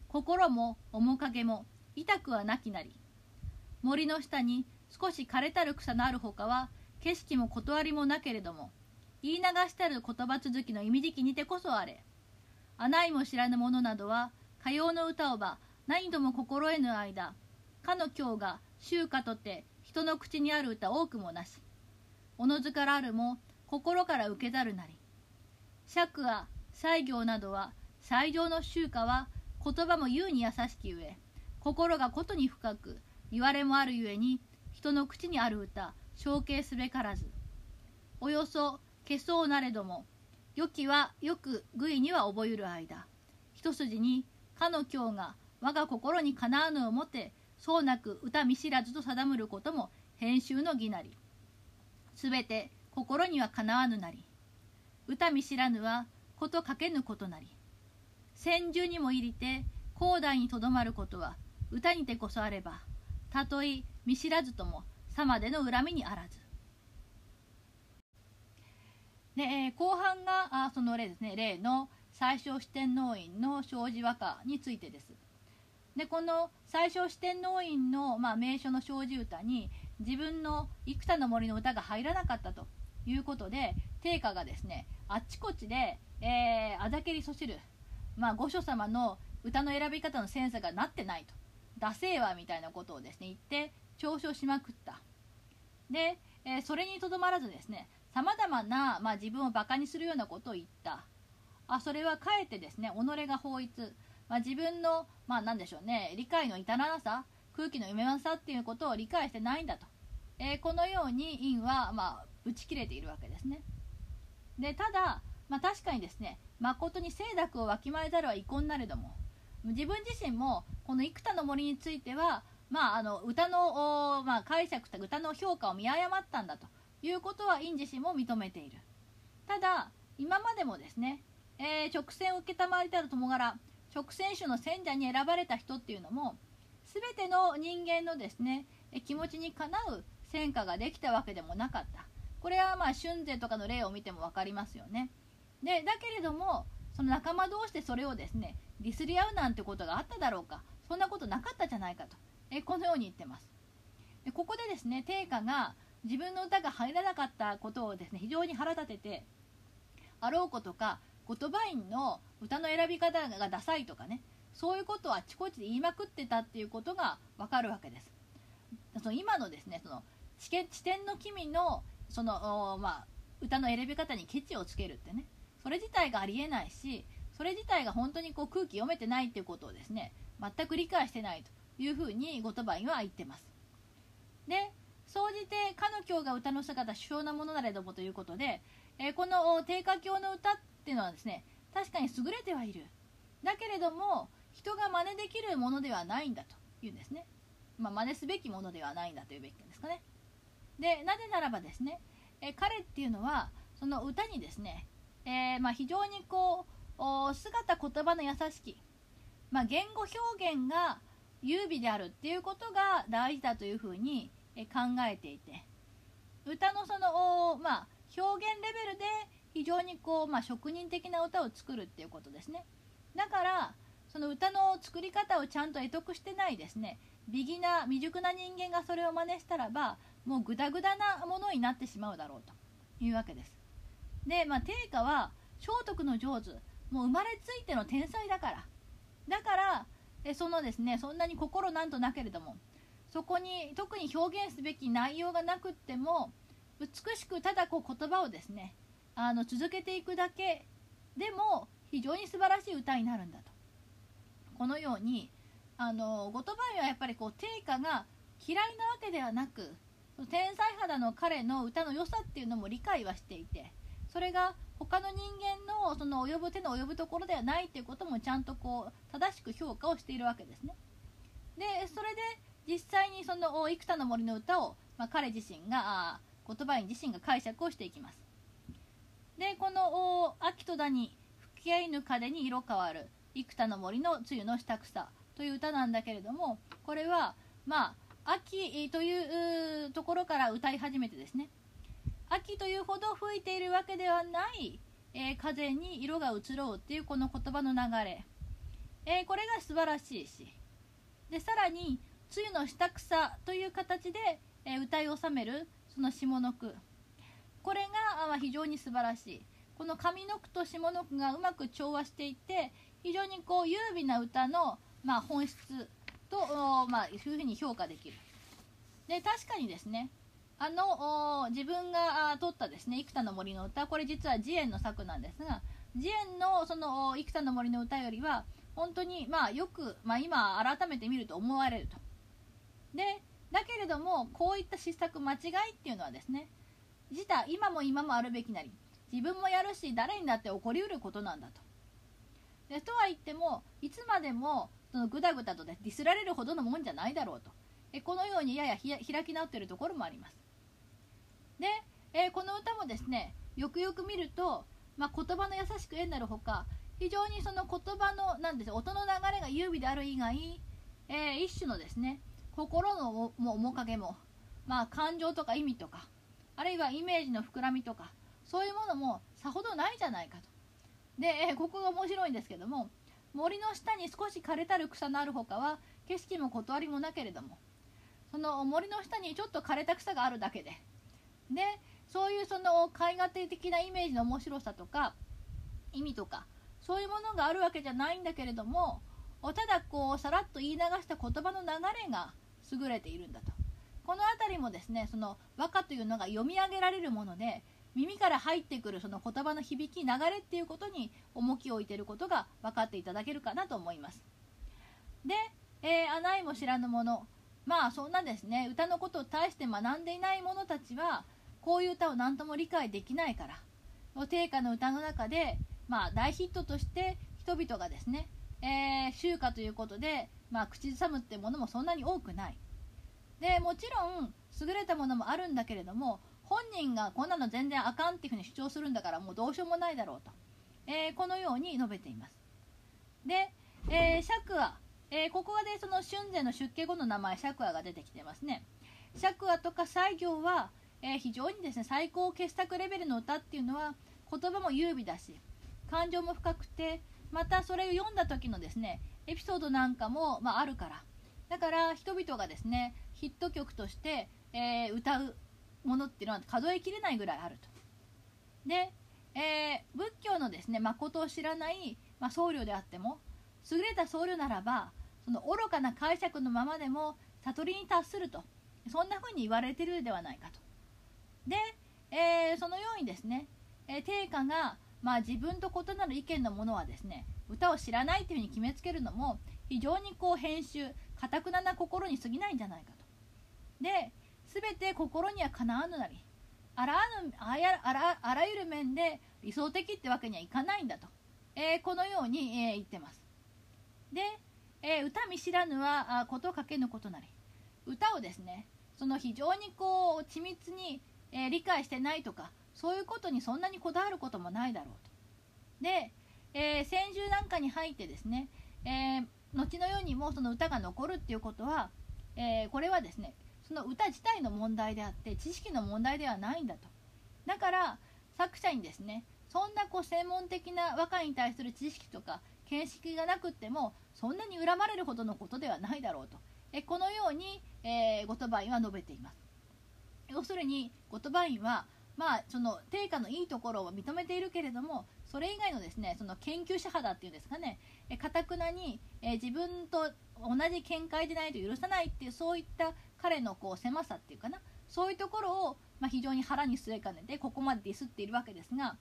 心も面影も痛くはなきなり。森の下に少し枯れたる草のあるほかは景色も断りもなけれども言い流したる言葉続きの意味時期にてこそあれ。穴いも知らぬ者などは歌謡の歌をば何度も心得ぬ間かの今日が秋歌とて人の口にある歌多くもなし。おのずからあるも心から受けざるなり。釈は西行などは最上の秋歌は言葉も優に優しきゆえ心がことに深く言われもあるゆえに人の口にある歌承継すべからず。およそ消そうなれども良きはよく愚意には覚える間。一筋にかの今日が我が心にかなわぬをもてそうなく歌見知らずと定むることも編集の儀なりすべて心にはかなわぬなり歌見知らぬはことかけぬことなり千住にも入りて広大にとどまることは歌にてこそあればたとえ見知らずともさまでの恨みにあらず。で、えー、後半があその例ですね例の最小四天王院の障子和歌についてです。でこの最小四天王院の、まあ、名所の障子歌に自分の幾多の森の歌が入らなかったと。いうことで定家がですねあっちこっちで、えー、あざけりそしる、まあ、御所様の歌の選び方のセンスがなってないと。ダセーわみたいなことをですね言って嘲笑しまくった。で、えー、それにとどまらずですねさまざまな、ま、自分をバカにするようなことを言った。あそれはかえってですね己が法律、まあ、自分のまあ何でしょうね。理解の至らなさ空気の読めなさっていうことを理解してないんだと、えー、このように陰は、まあ、打ち切れているわけですね。でただ、まあ、確かにですね誠に清濁をわきまえざるは遺恨なれども自分自身もこの幾多の森については、まあ、あの歌の、まあ、解釈と歌の評価を見誤ったんだと。いうことは院自身も認めている。ただ今までもですね、えー、直線を承りたる友柄直線種の選者に選ばれた人っていうのも全ての人間のですね気持ちにかなう戦果ができたわけでもなかった。これはまあ春勢とかの例を見ても分かりますよね。でだけれどもその仲間同士でそれをですねディスり合うなんてことがあっただろうか。そんなことなかったじゃないかと。えこのように言ってます。でここでですね定家が自分の歌が入らなかったことをですね非常に腹立ててあろうことか言葉院の歌の選び方がダサいとかねそういうことをあちこちで言いまくってたっていうことがわかるわけです。その今のですねその知点の君のその、まあ、歌の選び方にケチをつけるってねそれ自体がありえないしそれ自体が本当にこう空気読めてないっていうことをですね全く理解してないというふうに後鳥羽院は言ってます。で総じてかの経が歌の姿主要なものなれどもということで、えー、この定家経の歌っていうのはですね確かに優れてはいる。だけれども人が真似できるものではないんだというんですね。まあ真似すべきものではないんだというべきですかね。でなぜならばですね、え彼っていうのはその歌にですね、えー、まあ、非常にこう姿言葉の優しき、まあ、言語表現が優美であるっていうことが大事だというふうに考えていて歌のその、まあ、表現レベルで非常にこう、まあ、職人的な歌を作るっていうことですね。だからその歌の作り方をちゃんと得得してないですね。ビギナー未熟な人間がそれを真似したらばもうグダグダなものになってしまうだろうというわけです。でまあ定価は聖徳の上手もう生まれついての天才だから。だからえそのですねそんなに心なんとなけれどもそこに特に表現すべき内容がなくっても美しくただこう言葉をですねあの続けていくだけでも非常に素晴らしい歌になるんだとこのようにあの言葉にはやっぱりこう定価が嫌いなわけではなく天才肌の彼の歌の良さっていうのも理解はしていてそれが他の人間のその及ぶ手の及ぶところではないっていうこともちゃんとこう正しく評価をしているわけですね。でそれで実際にその幾多の森の歌を、まあ、彼自身が言葉に自身が解釈をしていきます。でこの「秋とだに吹き合いぬ風に色変わる。幾多の森の梅雨の下草」という歌なんだけれどもこれはまあ秋というところから歌い始めてですね。秋というほど吹いているわけではない、えー、風に色が移ろうっていうこの言葉の流れ、えー、これが素晴らしいしでさらに「梅雨の下草」という形で、えー、歌い収めるその下の句。これが、非常に素晴らしい。この上の句と下の句がうまく調和していて非常にこう優美な歌の、まあ、本質と、まあ、いうふうに評価できる。で確かにですねあの自分が撮ったですね生田の森の歌。これ実は慈円の作なんですが慈円のその生田の森の歌よりは本当にまあよく、まあ、今改めて見ると思われると。でだけれどもこういった失策間違いっていうのはですね自他今も今もあるべきなり自分もやるし誰にだって起こりうることなんだと。でとは言ってもいつまでもそのグダグダとディスられるほどのもんじゃないだろうと。えこのようにやや開き直っているところもあります。で、え、この歌もですねよくよく見ると、まあ、言葉の優しく絵になるほか非常にその言葉のなんです音の流れが優美である以外、えー、一種のですね心のも面影も、まあ、感情とか意味とかあるいはイメージの膨らみとかそういうものもさほどないじゃないかと。で、ここが面白いんですけども森の下に少し枯れたる草のあるほかは景色も断りもなけれどもその森の下にちょっと枯れた草があるだけででそういうその絵画的なイメージの面白さとか意味とかそういうものがあるわけじゃないんだけれどもただこうさらっと言い流した言葉の流れが優れているんだと。この辺りもですねその和歌というのが読み上げられるもので耳から入ってくるその言葉の響き流れっていうことに重きを置いていることが分かっていただけるかなと思います。で、えー、穴井も知らぬ者まあそんなですね歌のことを大して学んでいない者たちはこういう歌を何とも理解できないから定歌の歌の中で、まあ、大ヒットとして人々がですね、えー、集歌ということで、まあ、口ずさむってものもそんなに多くない。でもちろん優れたものもあるんだけれども本人がこんなの全然あかんっていうふうに主張するんだからもうどうしようもないだろうと、えー、このように述べています。で、えー、釈話、えー、ここでその春前の出家後の名前釈話が出てきてますね。釈話とか西行はえー、非常にですね最高傑作レベルの歌っていうのは言葉も優美だし感情も深くてまたそれを読んだ時のですねエピソードなんかも、まあ、あるから。だから人々がですねヒット曲として、えー、歌うものっていうのは数えきれないぐらいあると。で、えー、仏教のですね誠を知らない、まあ、僧侶であっても優れた僧侶ならばその愚かな解釈のままでも悟りに達するとそんな風に言われてるではないかと。で、えー、そのようにですね、えー、定価が、まあ、自分と異なる意見のものはですね歌を知らないというふうに決めつけるのも非常にこう編集かたくなな心に過ぎないんじゃないかと。で全て心にはかなわぬなりあらぬあやあらあらゆる面で理想的ってわけにはいかないんだと、えー、このように、えー、言ってます。で、えー、歌見知らぬはことかけぬことなり歌をですねその非常にこう緻密に、え、理解してないとかそういうことにそんなにこだわることもないだろうと。で、えー、先週なんかに入ってですね、え、後のようにもその歌が残るっていうことは、え、これはですねその歌自体の問題であって知識の問題ではないんだと。だから作者にですねそんなこう専門的な和歌に対する知識とか見識がなくってもそんなに恨まれるほどのことではないだろうと。えこのように、えー、ゴトバインは述べています。要するにゴトバインはまあその定価のいいところを認めているけれどもそれ以外のですねその研究者肌っていうんですかね。かたくなに、え自分と同じ見解でないと許さないっていうそういった彼のこう狭さっていうかな。そういうところを、まあ、非常に腹に据えかねてここまでディスっているわけですが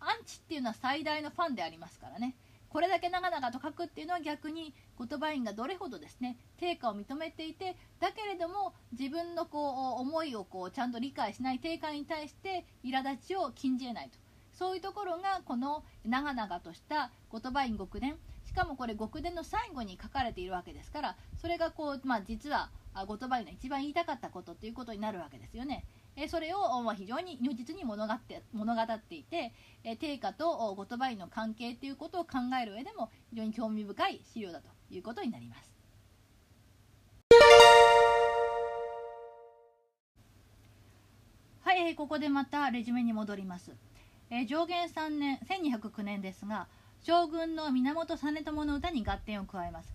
アンチっていうのは最大のファンでありますからね。これだけ長々と書くっていうのは逆に言葉員がどれほどですね定価を認めていてだけれども自分のこう思いをこうちゃんと理解しない定価に対して苛立ちを禁じ得ないと。そういうところがこの長々とした言葉員極伝かもこれ極伝の最後に書かれているわけですからそれがこう、まあ、実は言葉員の一番言いたかったことということになるわけですよね。えそれを、まあ、非常に如実に物語って物語っていて、え定価と言葉員の関係ということを考える上でも非常に興味深い資料だということになります。はい、え、ここでまたレジュメに戻ります。え、上元3年1209年ですが将軍の源実朝の歌に合点を加えます。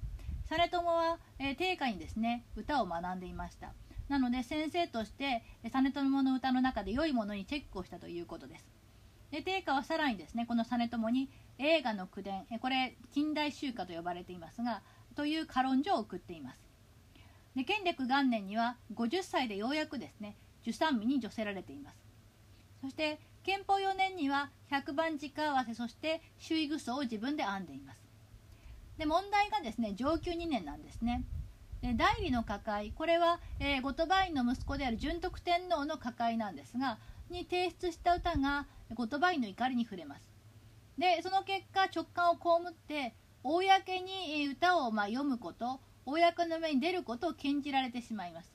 実朝は、えー、定家にですね歌を学んでいました。なので先生として実朝の歌の中で良いものにチェックをしたということです。で定家はさらにですねこの実朝に映画の口伝これ近代集歌と呼ばれていますがという歌論書を送っています。で建暦元年には50歳でようやくですね受産日に除せられています。そして憲法4年には100番直合わせそして周囲愚装を自分で編んでいます。で問題がですね上級2年なんですね。で代理の抱えこれは、えー、後鳥羽院の息子である順徳天皇の抱えなんですがに提出した歌が後鳥羽院の怒りに触れます。でその結果直感を被って公に歌をま読むこと公の目に出ることを禁じられてしまいます。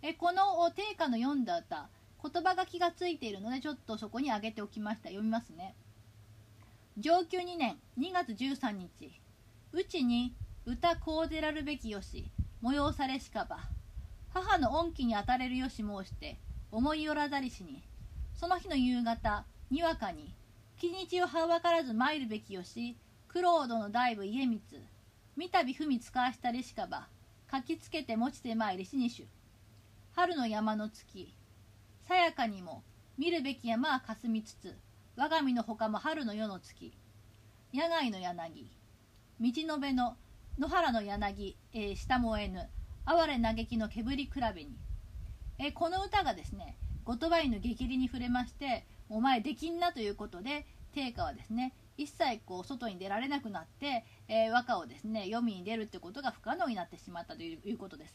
えこの定家の読んだ歌言葉書きがついているのでちょっとそこに挙げておきました。読みますね。上級2年2月13日。うちに歌こうでらるべきよし催されしかば。母の恩義に当たれるよし申して思いよらざりしに。その日の夕方にわかに日にちをはばからず参るべきよし苦労殿大部家光。三度踏み使わしたりしかば。書きつけて持ちて参りしにしゅ。春の山の月さやかにも見るべき山はかすみつつ我が身のほかも春の夜の月野外の柳道の辺の野原の柳、えー、下燃えぬ哀れ嘆きの煙比べに、えー、この歌がですね後鳥羽院の激励に触れましてお前できんなということで定家はですね一切こう外に出られなくなって、えー、和歌をですね読みに出るってことが不可能になってしまったということです。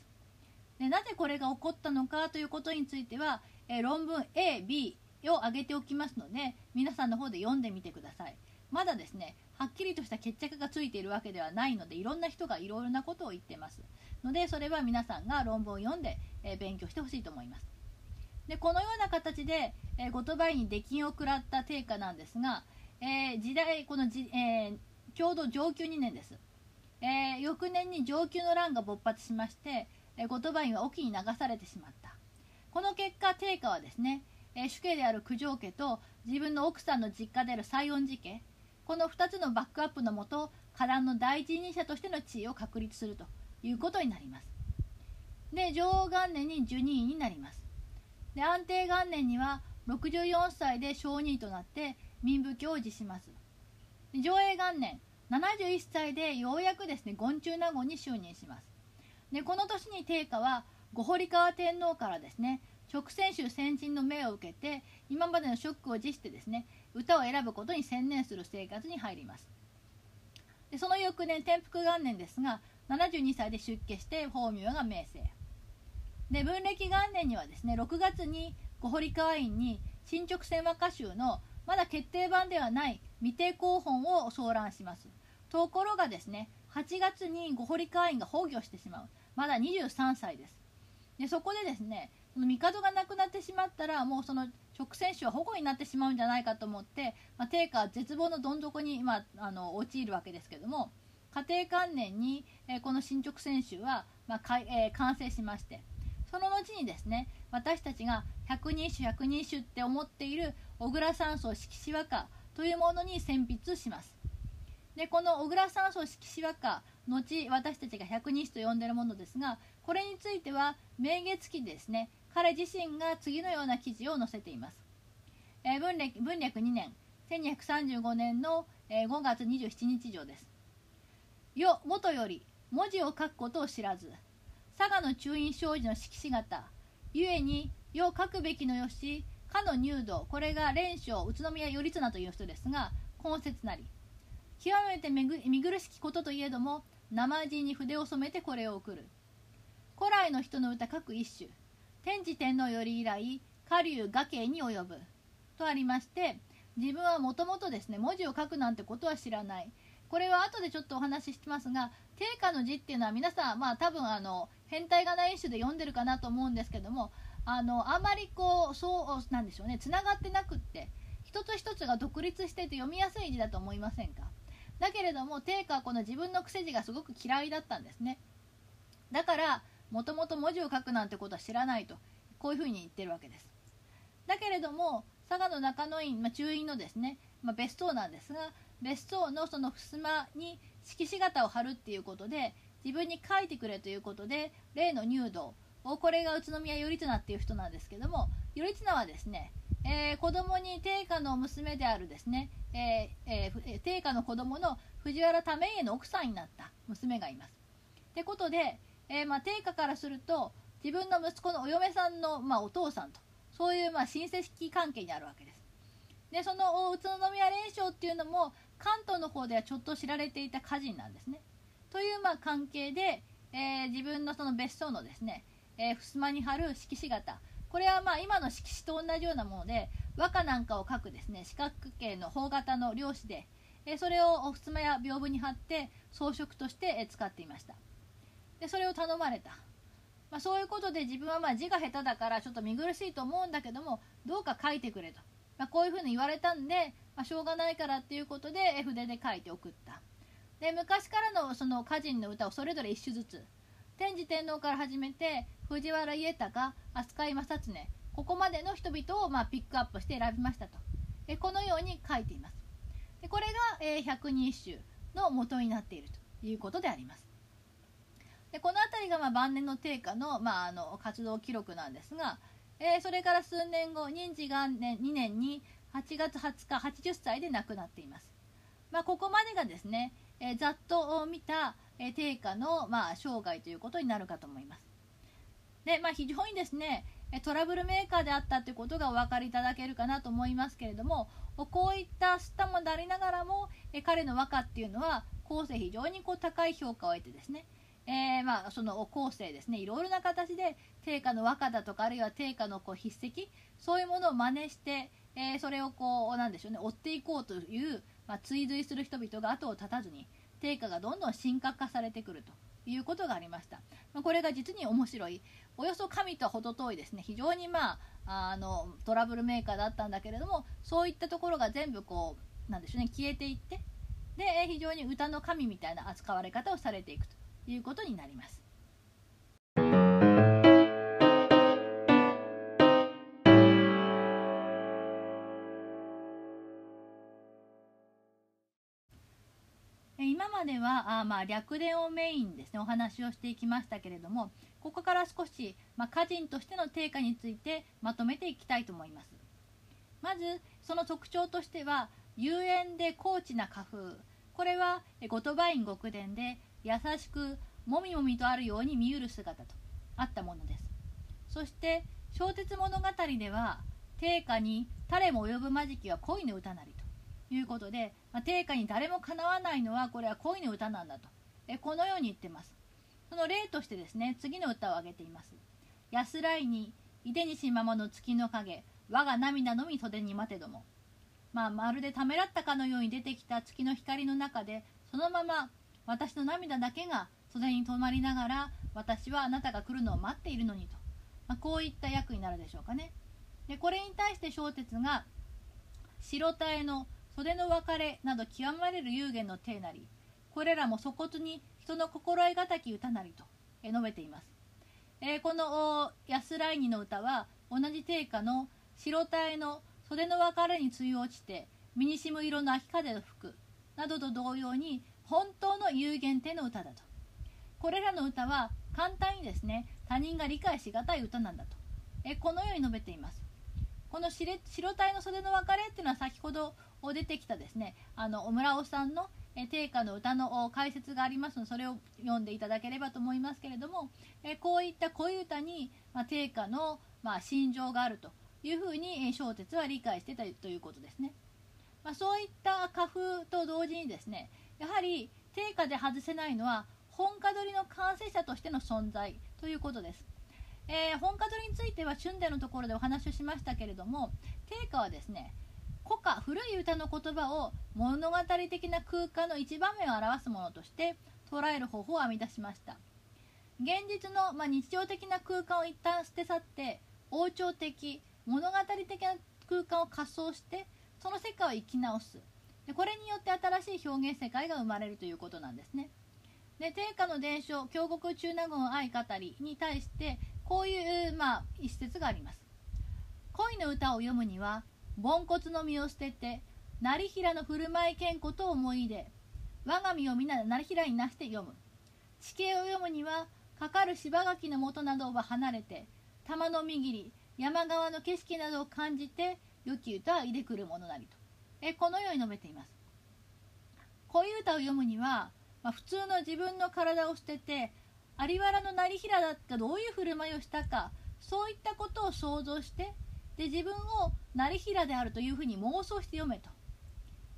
でなぜこれが起こったのかということについては、えー、論文 A、B を挙げておきますので皆さんの方で読んでみてください。まだですねはっきりとした決着がついているわけではないのでいろんな人がいろいろなことを言ってます。のでそれは皆さんが論文を読んで、えー、勉強してほしいと思います。でこのような形で、えー、後鳥羽に出禁を食らった定家なんですが、えー、時代このじ、えちょうど上級2年です、え翌年に上級の乱が勃発しましてえ後鳥羽院は沖に流されてしまった。この結果定家はですね、え主家である九条家と自分の奥さんの実家である西園寺家この2つのバックアップのもと波乱の第一人者としての地位を確立するということになります。で女王元年に12位になります。で安定元年には64歳で小児となって民部教を辞します。上映元年71歳でようやくですね権中納言に就任します。でこの年に定家は五堀川天皇からですね直選手先人の命を受けて今までのショックを辞してですね歌を選ぶことに専念する生活に入ります。でその翌年天福元年ですが72歳で出家して法名が名声。で文暦元年にはですね6月に五堀川院に新直線和歌集のまだ決定版ではない未定候本を送覧します。ところがですね8月に五堀川院が崩御してしまう。まだ23歳です。でそこでですねその帝が亡くなってしまったらもうその直選手は保護になってしまうんじゃないかと思って、まあ、定価は絶望のどん底に、まあ、の陥るわけですけども家庭観念に、えー、この進捗選手は、まあかえー、完成しましてその後にですね私たちが百人種百人種って思っている小倉山荘色紙和歌というものに選筆します。でこの小倉山荘色紙和歌後私たちが百人種と呼んでいるものですがこれについては名月記ですね。彼自身が次のような記事を載せています、えー、文暦文暦2年1235年の、えー、5月27日上です。よ元より文字を書くことを知らず佐賀の中院障子の色紙型ゆえによ書くべきのよしかの入道これが蓮生宇都宮頼綱という人ですが根節なり極めて見苦しきことといえども生地に筆を染めてこれを送る。古来の人の歌各一首。天智天皇より以来下流雅慶に及ぶ。とありまして自分はもともとですね文字を書くなんてことは知らない。これは後でちょっとお話ししますが定価の字っていうのは皆さんまあ多分あの変態仮名演習で読んでるかなと思うんですけどもあのあまりこうそうなんでしょうねつながってなくって一つ一つが独立してて読みやすい字だと思いませんか？だけれども定価はこの自分の癖字がすごく嫌いだったんですね。だからもともと文字を書くなんてことは知らないとこういうふうに言ってるわけです。だけれども佐賀の中野院、まあ、中院のですね、まあ、別荘なんですが別荘のその襖に色紙型を貼るっていうことで自分に書いてくれということで例の入道をこれが宇都宮頼綱っていう人なんですけども頼綱はですね、えー、子供に定家の娘であるですね、えーえー、定家の子供の藤原為家の奥さんになった娘がいます。ってことで、えー、まあ、定家からすると自分の息子のお嫁さんの、まあ、お父さんとそういう、まあ、親戚関係にあるわけです。でその宇都宮連勝っていうのも関東の方ではちょっと知られていた歌人なんですね。という、まあ、関係で、えー、自分のその別荘のですね、えー、襖に貼る色紙型。これはまあ今の色紙と同じようなもので和歌なんかを書くですね四角形の方型の料紙で、えー、それを襖や屏風に貼って装飾として、え使っていました。でそれを頼まれた、まあ、そういうことで自分はまあ字が下手だからちょっと見苦しいと思うんだけどもどうか書いてくれと、まあ、こういうふうに言われたんで、まあ、しょうがないからっていうことで筆で書いて送った。で昔からのその歌人の歌をそれぞれ一首ずつ天智天皇から始めて藤原家隆飛鳥井正常ここまでの人々をまあピックアップして選びましたと。えこのように書いています。でこれが、えー、百人一首の元になっているということであります。でこの辺りがまあ晩年の定家の,、まあ、あの活動記録なんですが、えー、それから数年後任治元年2年に8月20日80歳で亡くなっています、まあ、ここまでがですねえー、ざっと見た、えー、定価の、まあ、生涯ということになるかと思います。で、まあ、非常にですねトラブルメーカーであったということがお分かりいただけるかなと思いますけれどもこういったスタもでありながらもえ彼の和歌っていうのは後世非常にこう高い評価を得てですねえー、まあ、その後世ですねいろいろな形で定価の和歌だとかあるいは定価のこう筆跡そういうものを真似して、えー、それをこうなんでしょうね追っていこうというまあ、追随する人々が後を絶たずに定価がどんどん深刻化されてくるということがありました、ま、これが実に面白い。およそ神とは程遠いですね。非常にまああのトラブルメーカーだったんだけれどもそういったところが全部こうなんでしょうね。消えていってで非常に歌の神みたいな扱われ方をされていくということになります。まではあまあ略伝をメインですねお話をしていきましたけれどもここから少し、まあ、歌人としての定価についてまとめていきたいと思います。まずその特徴としては幽怨で高知な花風これは後鳥羽院極伝で優しくもみもみとあるように見うる姿とあったものです。そして小鉄物語では定価に誰も及ぶまじきは恋の歌なり。いうことで、まあ、定価に誰もかなわないのはこれは恋の歌なんだと。えこのように言ってます。その例としてですね次の歌を挙げています。安らいにいでにしままの月の影我が涙のみ袖に待てども。まあ、まるでためらったかのように出てきた月の光の中でそのまま私の涙だけが袖に止まりながら私はあなたが来るのを待っているのにと。まあ、こういった役になるでしょうかね。でこれに対して小鉄が白体の袖の別れなど極まれる幽玄の体なりこれらも粗骨に人の心得難き歌なりと述べています、えー、この安らいにの歌は同じ定家の白体の袖の別れに露落ちて身にしむ色の秋風の吹くなどと同様に本当の有限定の歌だと。これらの歌は簡単にですね他人が理解しがたい歌なんだと。えこのように述べています。この白体の袖の別れっていうのは先ほどを出てきたですねあの村尾さんのえ定歌の歌の解説がありますのでそれを読んでいただければと思いますけれどもえこういった恋歌に、まあ、定歌の、ま、心情があるというふうに小説は理解してたということですね。まあ、そういった家風と同時にですねやはり定価で外せないのは本家取りの完成者としての存在ということです、えー、本家取りについては春伝のところでお話をしましたけれども定価はですね古歌古い歌の言葉を物語的な空間の一場面を表すものとして捉える方法を編み出しました。現実の、まあ、日常的な空間を一旦捨て去って王朝的物語的な空間を仮想してその世界を生き直す。でこれによって新しい表現世界が生まれるということなんですね。で定家の伝承京極中納言愛語りに対してこういう、まあ、一節があります。恋の歌を読むには凡骨の身を捨てて成平の振る舞い健康と思い出我が身を皆成平になして読む。地形を読むにはかかる柴垣の元などは離れて玉の右り山側の景色などを感じて良き歌は入れくるものなりと。えこのように述べています。こういう歌を読むには、まあ、普通の自分の体を捨てて有原の成平だったどういう振る舞いをしたかそういったことを想像してで自分を成平であるというふうに妄想して読めと。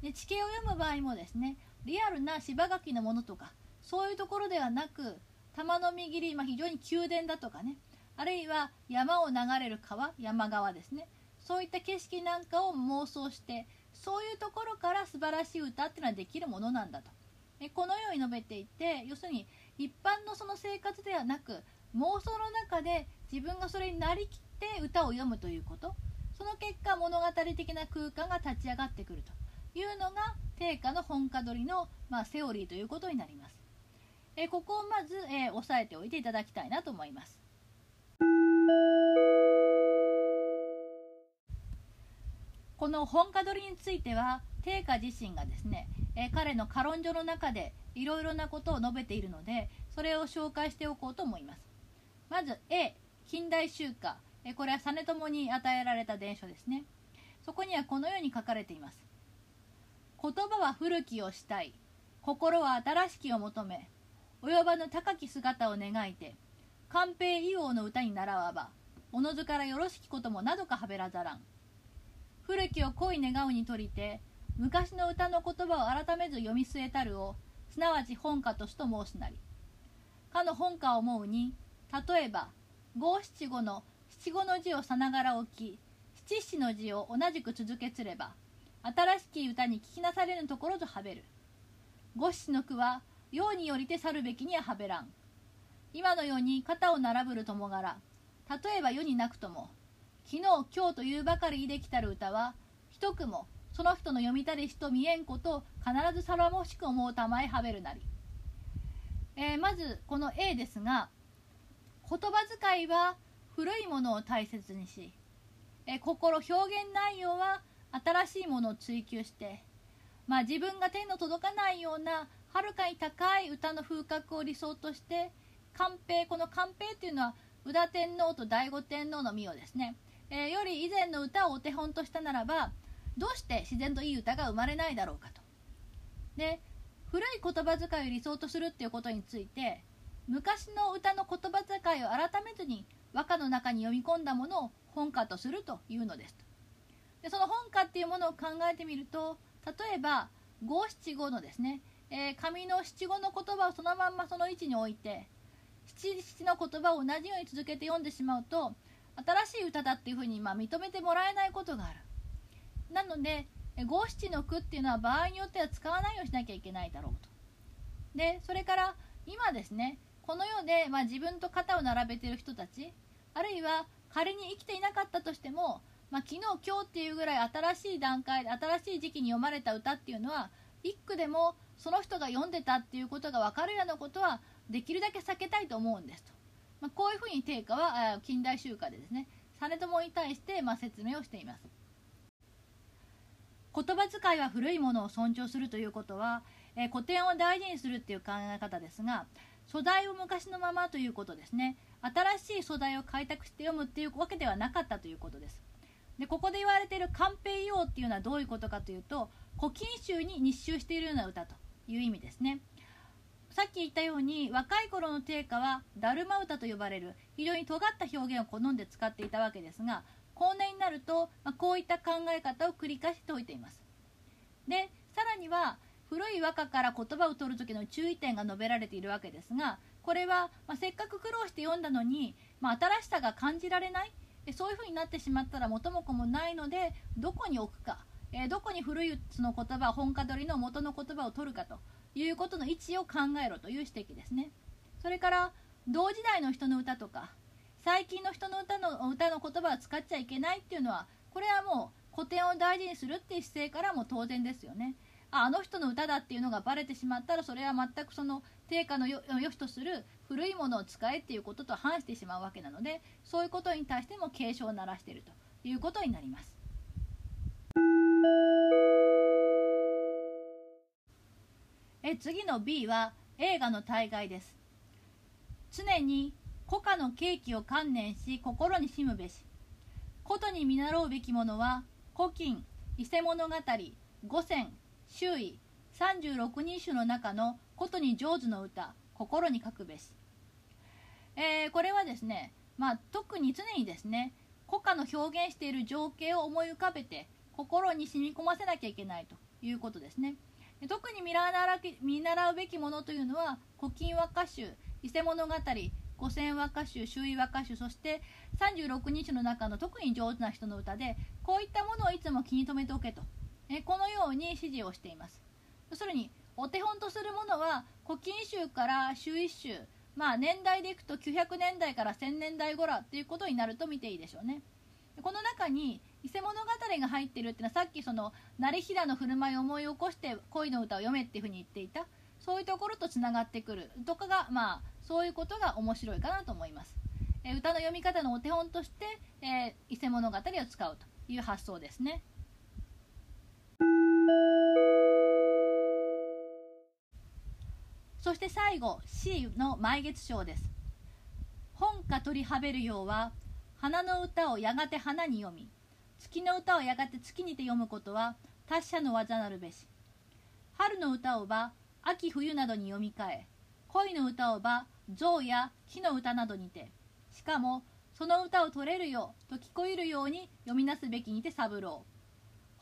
で地形を読む場合もですねリアルな柴垣のものとかそういうところではなく玉の右り、まあ、非常に宮殿だとかねあるいは山を流れる川山川ですね。そういった景色なんかを妄想してそういうところから素晴らしい歌っていうのはできるものなんだと。えこのように述べていて要するに一般のその生活ではなく妄想の中で自分がそれになりきって歌を読むということその結果物語的な空間が立ち上がってくるというのが定価の本家取りの、まあ、セオリーということになります。えここをまず、えー、押さえておいていただきたいなと思います。この本家取りについては定家自身がですね、え、彼の歌論書の中でいろいろなことを述べているのでそれを紹介しておこうと思いますまず A 近代集歌、え、これは実朝に与えられた伝書ですね。そこにはこのように書かれています。言葉は古きをしたい心は新しきを求め及ばぬ高き姿を願いて寛平異王の歌に習わばおのずからよろしきこともなどかはべらざらん。古きを恋願うにとりて昔の歌の言葉を改めず読み据えたるをすなわち本歌としと申すなり。かの本歌を思うに例えば五七五の七五の字をさながら置き七七の字を同じく続けつれば新しき歌に聞きなされぬところとはべる。五七の句はようによりて去るべきにははべらん。今のように肩を並ぶるともがら例えば世になくとも昨日今日というばかりできたる歌は一句もその人の読みたりしと見えんこと必ずさらもしく思うたまえはべるなり、えー、まずこの A ですが言葉遣いは古いものを大切にし、え、心表現内容は新しいものを追求して、まあ、自分が手の届かないようなはるかに高い歌の風格を理想として寛平この寛平っていうのは宇田天皇と醍醐天皇の御をですねえー、より以前の歌をお手本としたならばどうして自然といい歌が生まれないだろうかと。で古い言葉遣いを理想とするっていうことについて昔の歌の言葉遣いを改めずに和歌の中に読み込んだものを本歌とするというのです。でその本歌っていうものを考えてみると例えば五七五のですね、えー、紙の七五の言葉をそのまんまその位置に置いて七七の言葉を同じように続けて読んでしまうと新しい歌だっていうふうにま認めてもらえないことがある。なので五七の句っていうのは場合によっては使わないようにしなきゃいけないだろうと。でそれから今ですねこの世で、まあ、自分と肩を並べてる人たちあるいは仮に生きていなかったとしても、まあ、昨日今日っていうぐらい新しい段階新しい時期に読まれた歌っていうのは一句でもその人が読んでたっていうことが分かるようなことはできるだけ避けたいと思うんですと、まあ、こういうふうに定家は近代集会でですね実朝に対してま説明をしています。言葉遣いは古いものを尊重するということは、え古典を大事にするっていう考え方ですが素材を昔のままということですね。新しい素材を開拓して読むっていうわけではなかったということです。でここで言われている「寛平用」っていうのはどういうことかというと古今集に日集しているような歌という意味ですね。さっき言ったように若い頃の定家はだるま歌と呼ばれる非常に尖った表現を好んで使っていたわけですが後年になると、まあ、こういった考え方を繰り返しておいています。でさらには古い和歌から言葉を取る時の注意点が述べられているわけですがこれは、まあ、せっかく苦労して読んだのに、まあ、新しさが感じられない。そういうふうになってしまったら元も子もないのでどこに置くか、えー、どこに古いその言葉本家取りの元の言葉を取るかと。いうことの位置を考えろという指摘ですね。それから同時代の人の歌とか最近の人の歌の歌の言葉を使っちゃいけないっていうのはこれはもう古典を大事にするっていう姿勢からも当然ですよね。ああの人の歌だっていうのがバレてしまったらそれは全くその定価の良しとする古いものを使えっていうことと反してしまうわけなのでそういうことに対しても警鐘を鳴らしているということになります。え次の B は映画の大概です常に古家の契機を観念し心にしむべしことに見習うべきものは古今伊勢物語五選周囲36人種の中のことに上手の歌心に書くべし、えー、これはですね、まあ、特に常にですね古家の表現している情景を思い浮かべて心に染み込ませなきゃいけないということですね。特に見習見習うべきものというのは古今和歌集伊勢物語五千和歌集周囲和歌集そして36人種の中の特に上手な人の歌でこういったものをいつも気に留めておけとえこのように指示をしています。要するにお手本とするものは古今集から周一集まあ年代でいくと900年代から1000年代頃っていうことになると見ていいでしょうね。この中に伊勢物語が入ってるっていうのはさっきその成平の振る舞いを思い起こして恋の歌を読めっていうふうに言っていた。そういうところとつながってくる。とかがまあそういうことが面白いかなと思います、え歌の読み方のお手本として、えー、伊勢物語を使うという発想ですね。そして最後 C の毎月賞です。本か取りはべるようは花の歌をやがて花に読み月の歌をやがて月にて読むことは達者の技なるべし。春の歌をば秋冬などに読み替え恋の歌をば象や木の歌などにてしかもその歌を取れるよと聞こえるように読みなすべきにて三郎。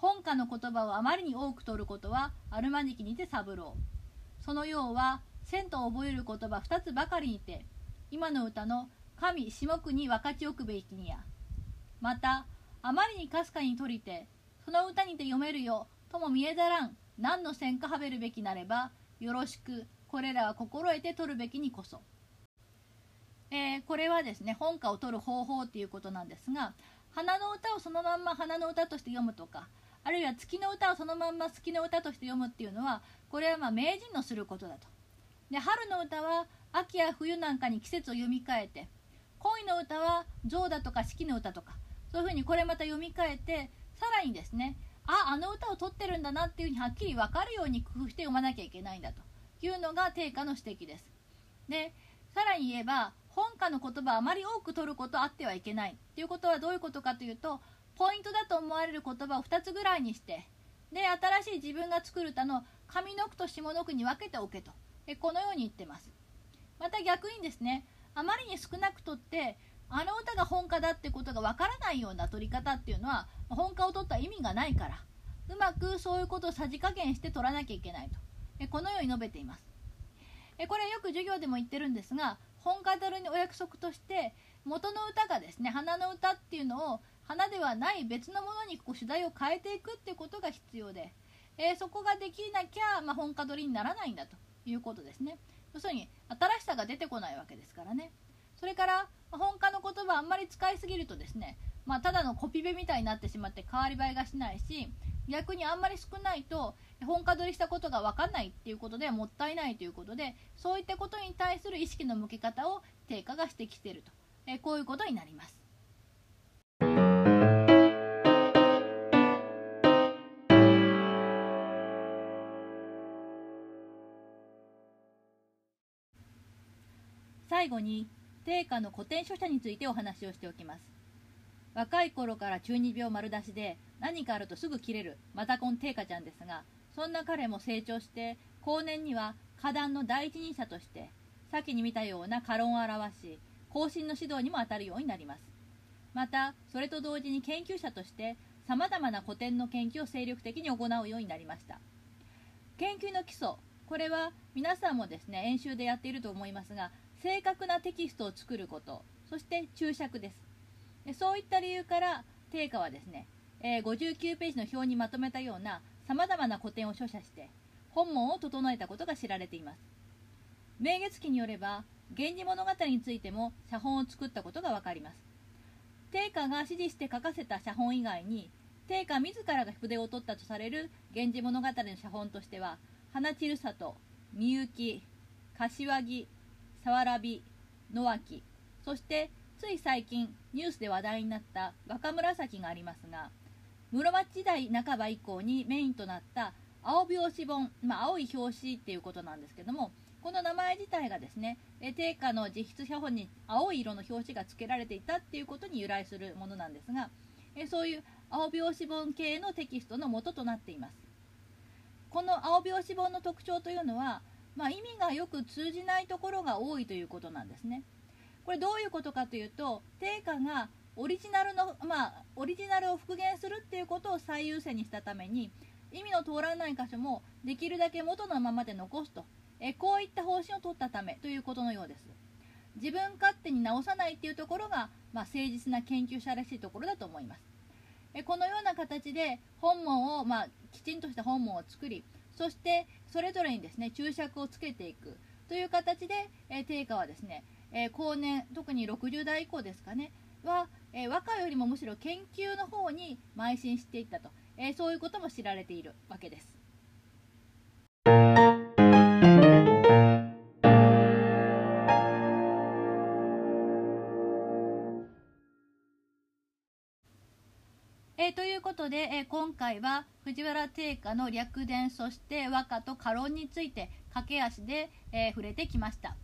本歌の言葉をあまりに多く取ることはあるまじきにて三郎そのようは千と覚える言葉二つばかりにて今の歌の神下句に分かちおくべきにや。またあまりにかすかに取りてその歌にて読めるよとも見えざらん何の線かはべるべきなればよろしくこれらは心得て取るべきにこそ、えー、これはですね本歌を取る方法っていうことなんですが花の歌をそのまんま花の歌として読むとかあるいは月の歌をそのまんま月の歌として読むっていうのはこれはまあ名人のすることだと。で春の歌は秋や冬なんかに季節を読み替えて恋の歌は象だとか四季の歌とか。そういうふうにこれまた読み替えてさらにですねああの歌を取ってるんだなっていうふうにはっきり分かるように工夫して読まなきゃいけないんだと。いうのが定価の指摘です。でさらに言えば本家の言葉あまり多く取ることあってはいけない。っていうことはどういうことかというとポイントだと思われる言葉を2つぐらいにしてで新しい自分が作る歌の上の句と下の句に分けておけと。えこのように言ってます。また逆にですねあまりに少なくとってあの歌が本歌だってことがわからないような取り方っていうのは本歌を取った意味がないからうまくそういうことをさじ加減して取らなきゃいけないと。えこのように述べています。えこれはよく授業でも言ってるんですが本歌取りのお約束として元の歌がですね花の歌っていうのを花ではない別のものにこう主題を変えていくっていうことが必要で、えー、そこができなきゃ、まあ、本歌取りにならないんだと。いうことですね。要するに新しさが出てこないわけですからね。それから本家の言葉あんまり使いすぎるとですね、まあ、ただのコピペみたいになってしまって変わり映えがしないし逆にあんまり少ないと本家取りしたことが分かんないっていうことでもったいないということでそういったことに対する意識の向け方を定価が指摘していると、えこういうことになります。最後に定価の古典書写についてお話をしておきます。若い頃から中二病丸出しで何かあるとすぐ切れるマタコン定価ちゃんですがそんな彼も成長して後年には歌壇の第一人者として先に見たような過論を表し後進の指導にも当たるようになります。またそれと同時に研究者としてさまざまな古典の研究を精力的に行うようになりました。研究の基礎これは皆さんもですね演習でやっていると思いますが正確なテキストを作ること。そして注釈です。そういった理由から定価はですね、え59ページの表にまとめたようなさまざまな古典を書写して本文を整えたことが知られています。明月記によれば「源氏物語」についても写本を作ったことが分かります。定家が指示して書かせた写本以外に定家自らが筆を取ったとされる「源氏物語」の写本としては花散里みゆき柏木さわらび野脇。そしてつい最近ニュースで話題になった若紫がありますが室町時代半ば以降にメインとなった青拍子本、まあ、青い表紙っていうことなんですけどもこの名前自体がですね定価の実質写本に青い色の表紙が付けられていたっていうことに由来するものなんですがそういう青拍子本系のテキストの元となっています。この青拍子本の特徴というのは、まあ、意味がよく通じないところが多いということなんですね。これどういうことかというと定価がオリジナルの、まあ、オリジナルを復元するっていうことを最優先にしたために意味の通らない箇所もできるだけ元のままで残すと。えこういった方針を取ったためということのようです。自分勝手に直さないっていうところが、まあ、誠実な研究者らしいところだと思います。えこのような形で本文を、まあ、きちんとした本文を作りそしてそれぞれにですね注釈をつけていく。という形で、え定価はですね、え後年特に60代以降ですかねは、え和歌よりもむしろ研究の方に邁進していったと、えそういうことも知られているわけです。ということで、え、今回は藤原定家の略伝そして和歌と家論について駆け足で、え、触れてきました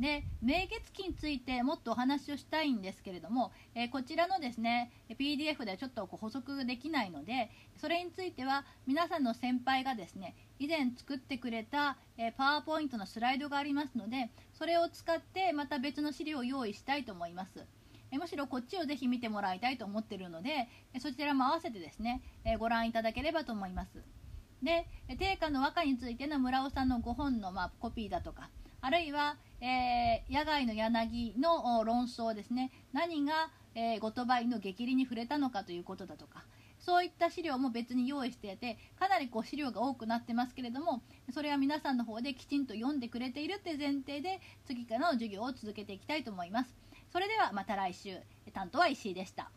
で明月記についてもっとお話をしたいんですけれども、えこちらのですね PDF ではちょっとこう補足できないのでそれについては皆さんの先輩がですね以前作ってくれた、えパワーポイントのスライドがありますのでそれを使ってまた別の資料を用意したいと思います。えむしろこっちをぜひ見てもらいたいと思ってるのでそちらも合わせてですね、えご覧いただければと思いますで定価の和歌についての村尾さんの5本の、まあ、コピーだとかあるいは、えー、野外の柳の論争ですね何が、えー、後鳥羽の激励に触れたのかということだとかそういった資料も別に用意していてかなりこう資料が多くなってますけれどもそれは皆さんの方できちんと読んでくれているって前提で次からの授業を続けていきたいと思います。それではまた来週。担当は石井でした。